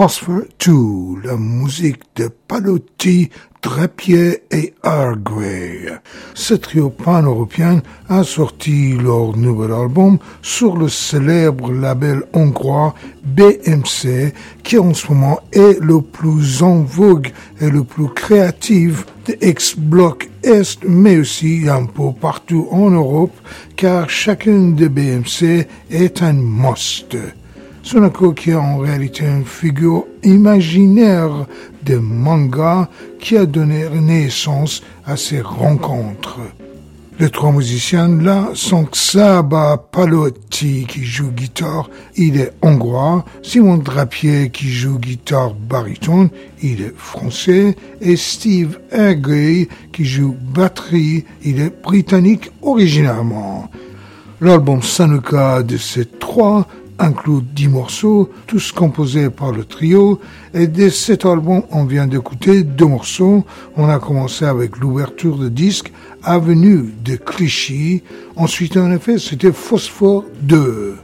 Phosphor 2, la musique de Palotti, Drapier et Hargrave. Ce trio pan-européen a sorti leur nouvel album sur le célèbre label hongrois BMC, qui en ce moment est le plus en vogue et le plus créatif de ex-bloc Est, mais aussi un peu partout en Europe, car chacun de BMC est un must. Sonako qui est en réalité une figure imaginaire de manga qui a donné naissance à ces rencontres. Les trois musiciens là sont Xaba Palotti qui joue guitare, il est hongrois, Simon Drapier qui joue guitare baryton, il est français, et Steve Agri qui joue batterie, il est britannique originalement. L'album Sanuka de ces trois inclut dix morceaux, tous composés par le trio. Et de cet album, on vient d'écouter deux morceaux. On a commencé avec l'ouverture de disque Avenue de Clichy. Ensuite, en effet, c'était Phosphore 2.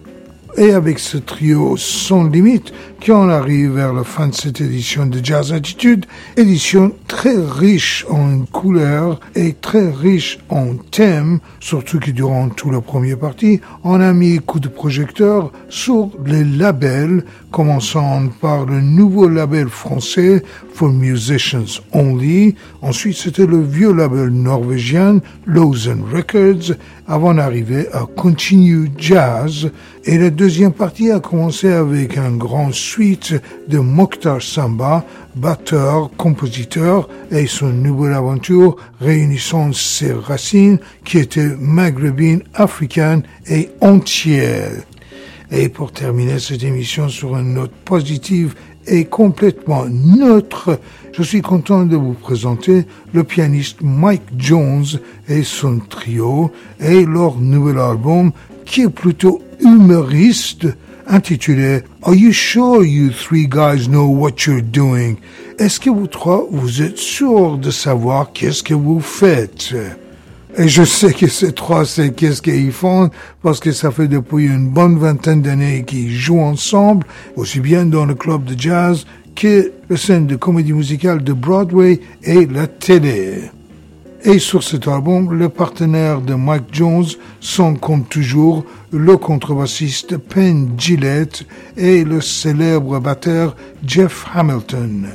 et avec ce trio sans limite qu'on arrive vers la fin de cette édition de Jazz Attitude, édition très riche en couleurs et très riche en thèmes, surtout que durant tout la première partie, on a mis coup de projecteur sur les labels, commençant par le nouveau label français For Musicians Only, ensuite c'était le vieux label norvégien Lausen Records, avant d'arriver à Continue Jazz, et la deuxième partie a commencé avec un grand suite de Mokhtar Samba, batteur, compositeur, et son nouvelle aventure réunissant ses racines qui étaient maghrébines, africaines et entières. Et pour terminer cette émission sur une note positive et complètement neutre, je suis content de vous présenter le pianiste Mike Jones et son trio et leur nouvel album qui est plutôt humoriste intitulé Are you sure you three guys know what you're doing? Est-ce que vous trois, vous êtes sûrs de savoir qu'est-ce que vous faites? Et je sais que ces trois, c'est qu'est-ce qu'ils font, parce que ça fait depuis une bonne vingtaine d'années qu'ils jouent ensemble, aussi bien dans le club de jazz que la scène de comédie musicale de Broadway et la télé. Et sur cet album, les partenaires de Mike Jones sont comme toujours le contrebassiste Penn Gillette et le célèbre batteur Jeff Hamilton.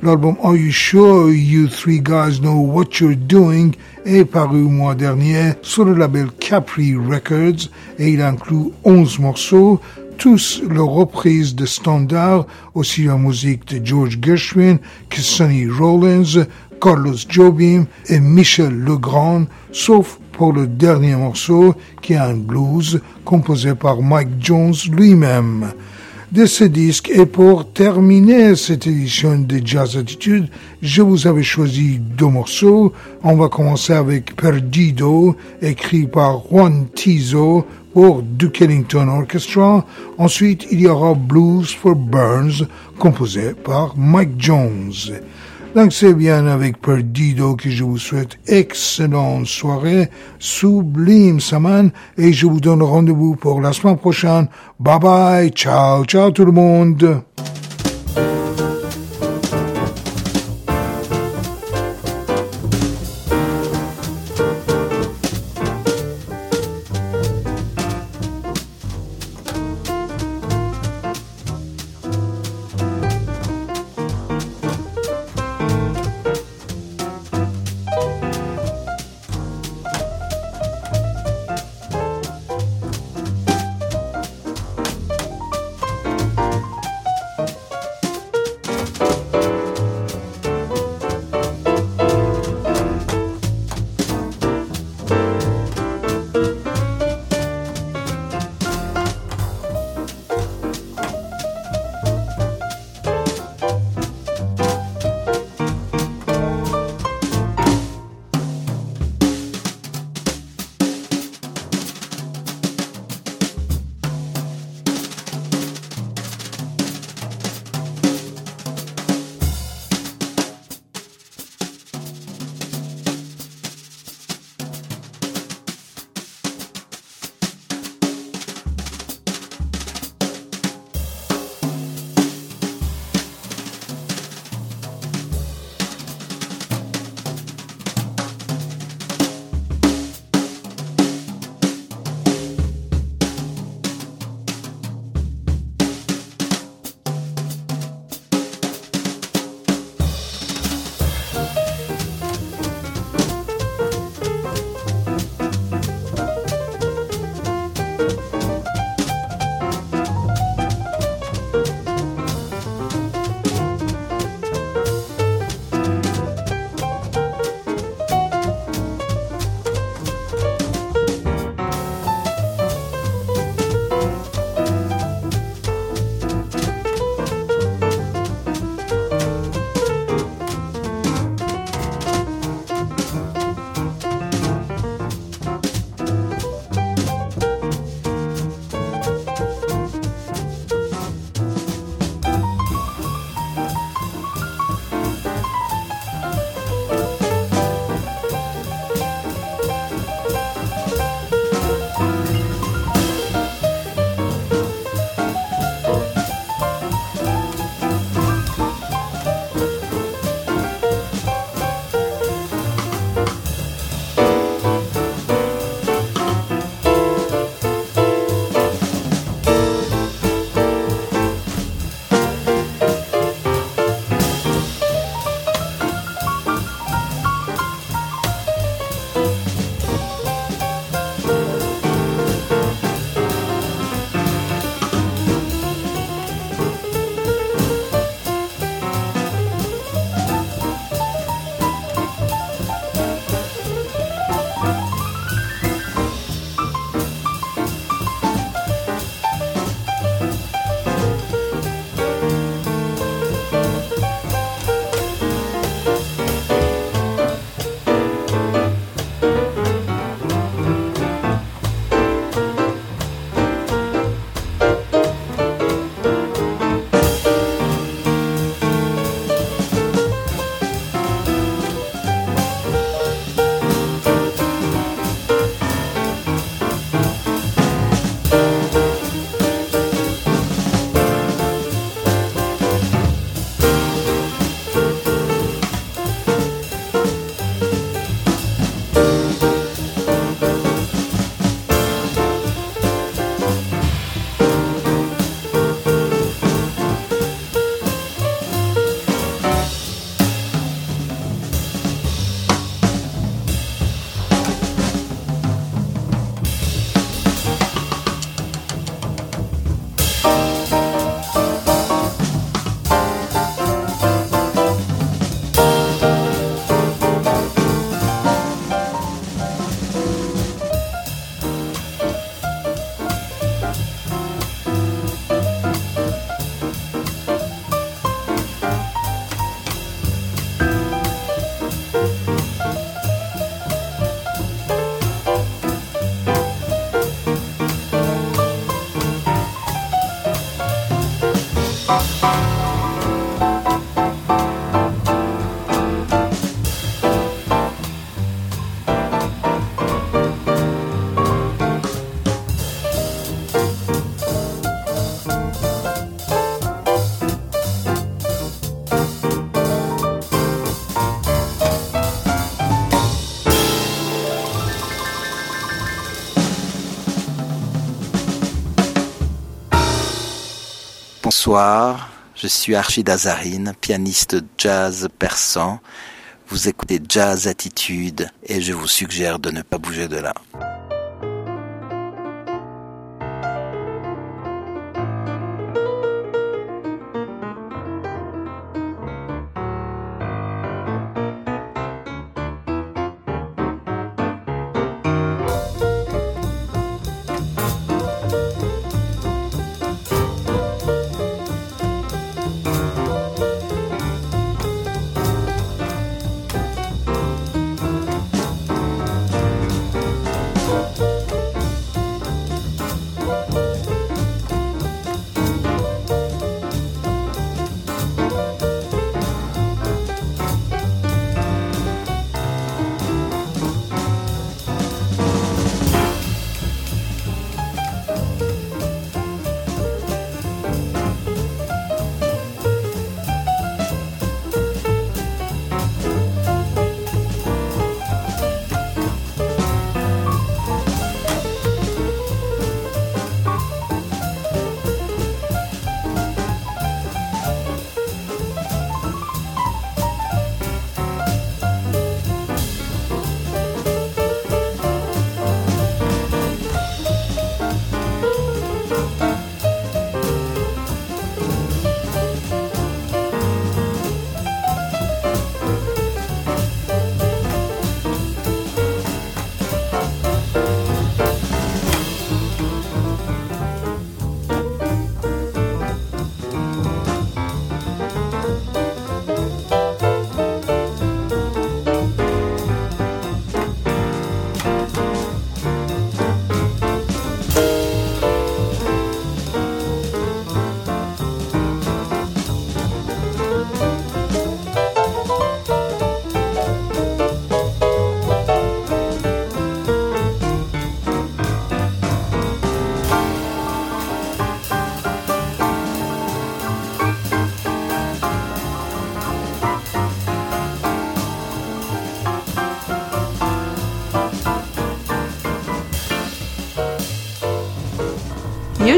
L'album Are You Sure You Three Guys Know What You're Doing est paru au mois dernier sur le label Capri Records et il inclut 11 morceaux, tous le reprises de standards, aussi la musique de George Gershwin que Sonny Rollins, Carlos Jobim et Michel Legrand, sauf pour le dernier morceau qui est un blues composé par Mike Jones lui-même de ce disque. Et pour terminer cette édition de Jazz Attitude, je vous avais choisi deux morceaux. On va commencer avec Perdido, écrit par Juan Tizo pour Duke Ellington Orchestra. Ensuite, il y aura Blues for Burns, composé par Mike Jones. Donc c'est bien avec Perdido que je vous souhaite excellente soirée, sublime semaine, et je vous donne rendez-vous pour la semaine prochaine. Bye bye, ciao, ciao tout le monde. Bonsoir, je suis Archid Azarine, pianiste jazz persan. Vous écoutez Jazz Attitude et je vous suggère de ne pas bouger de là.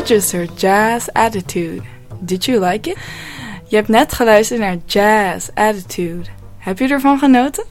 Just heard Jazz Attitude. Did you like it? Je hebt net geluisterd naar Jazz Attitude. Heb je ervan genoten?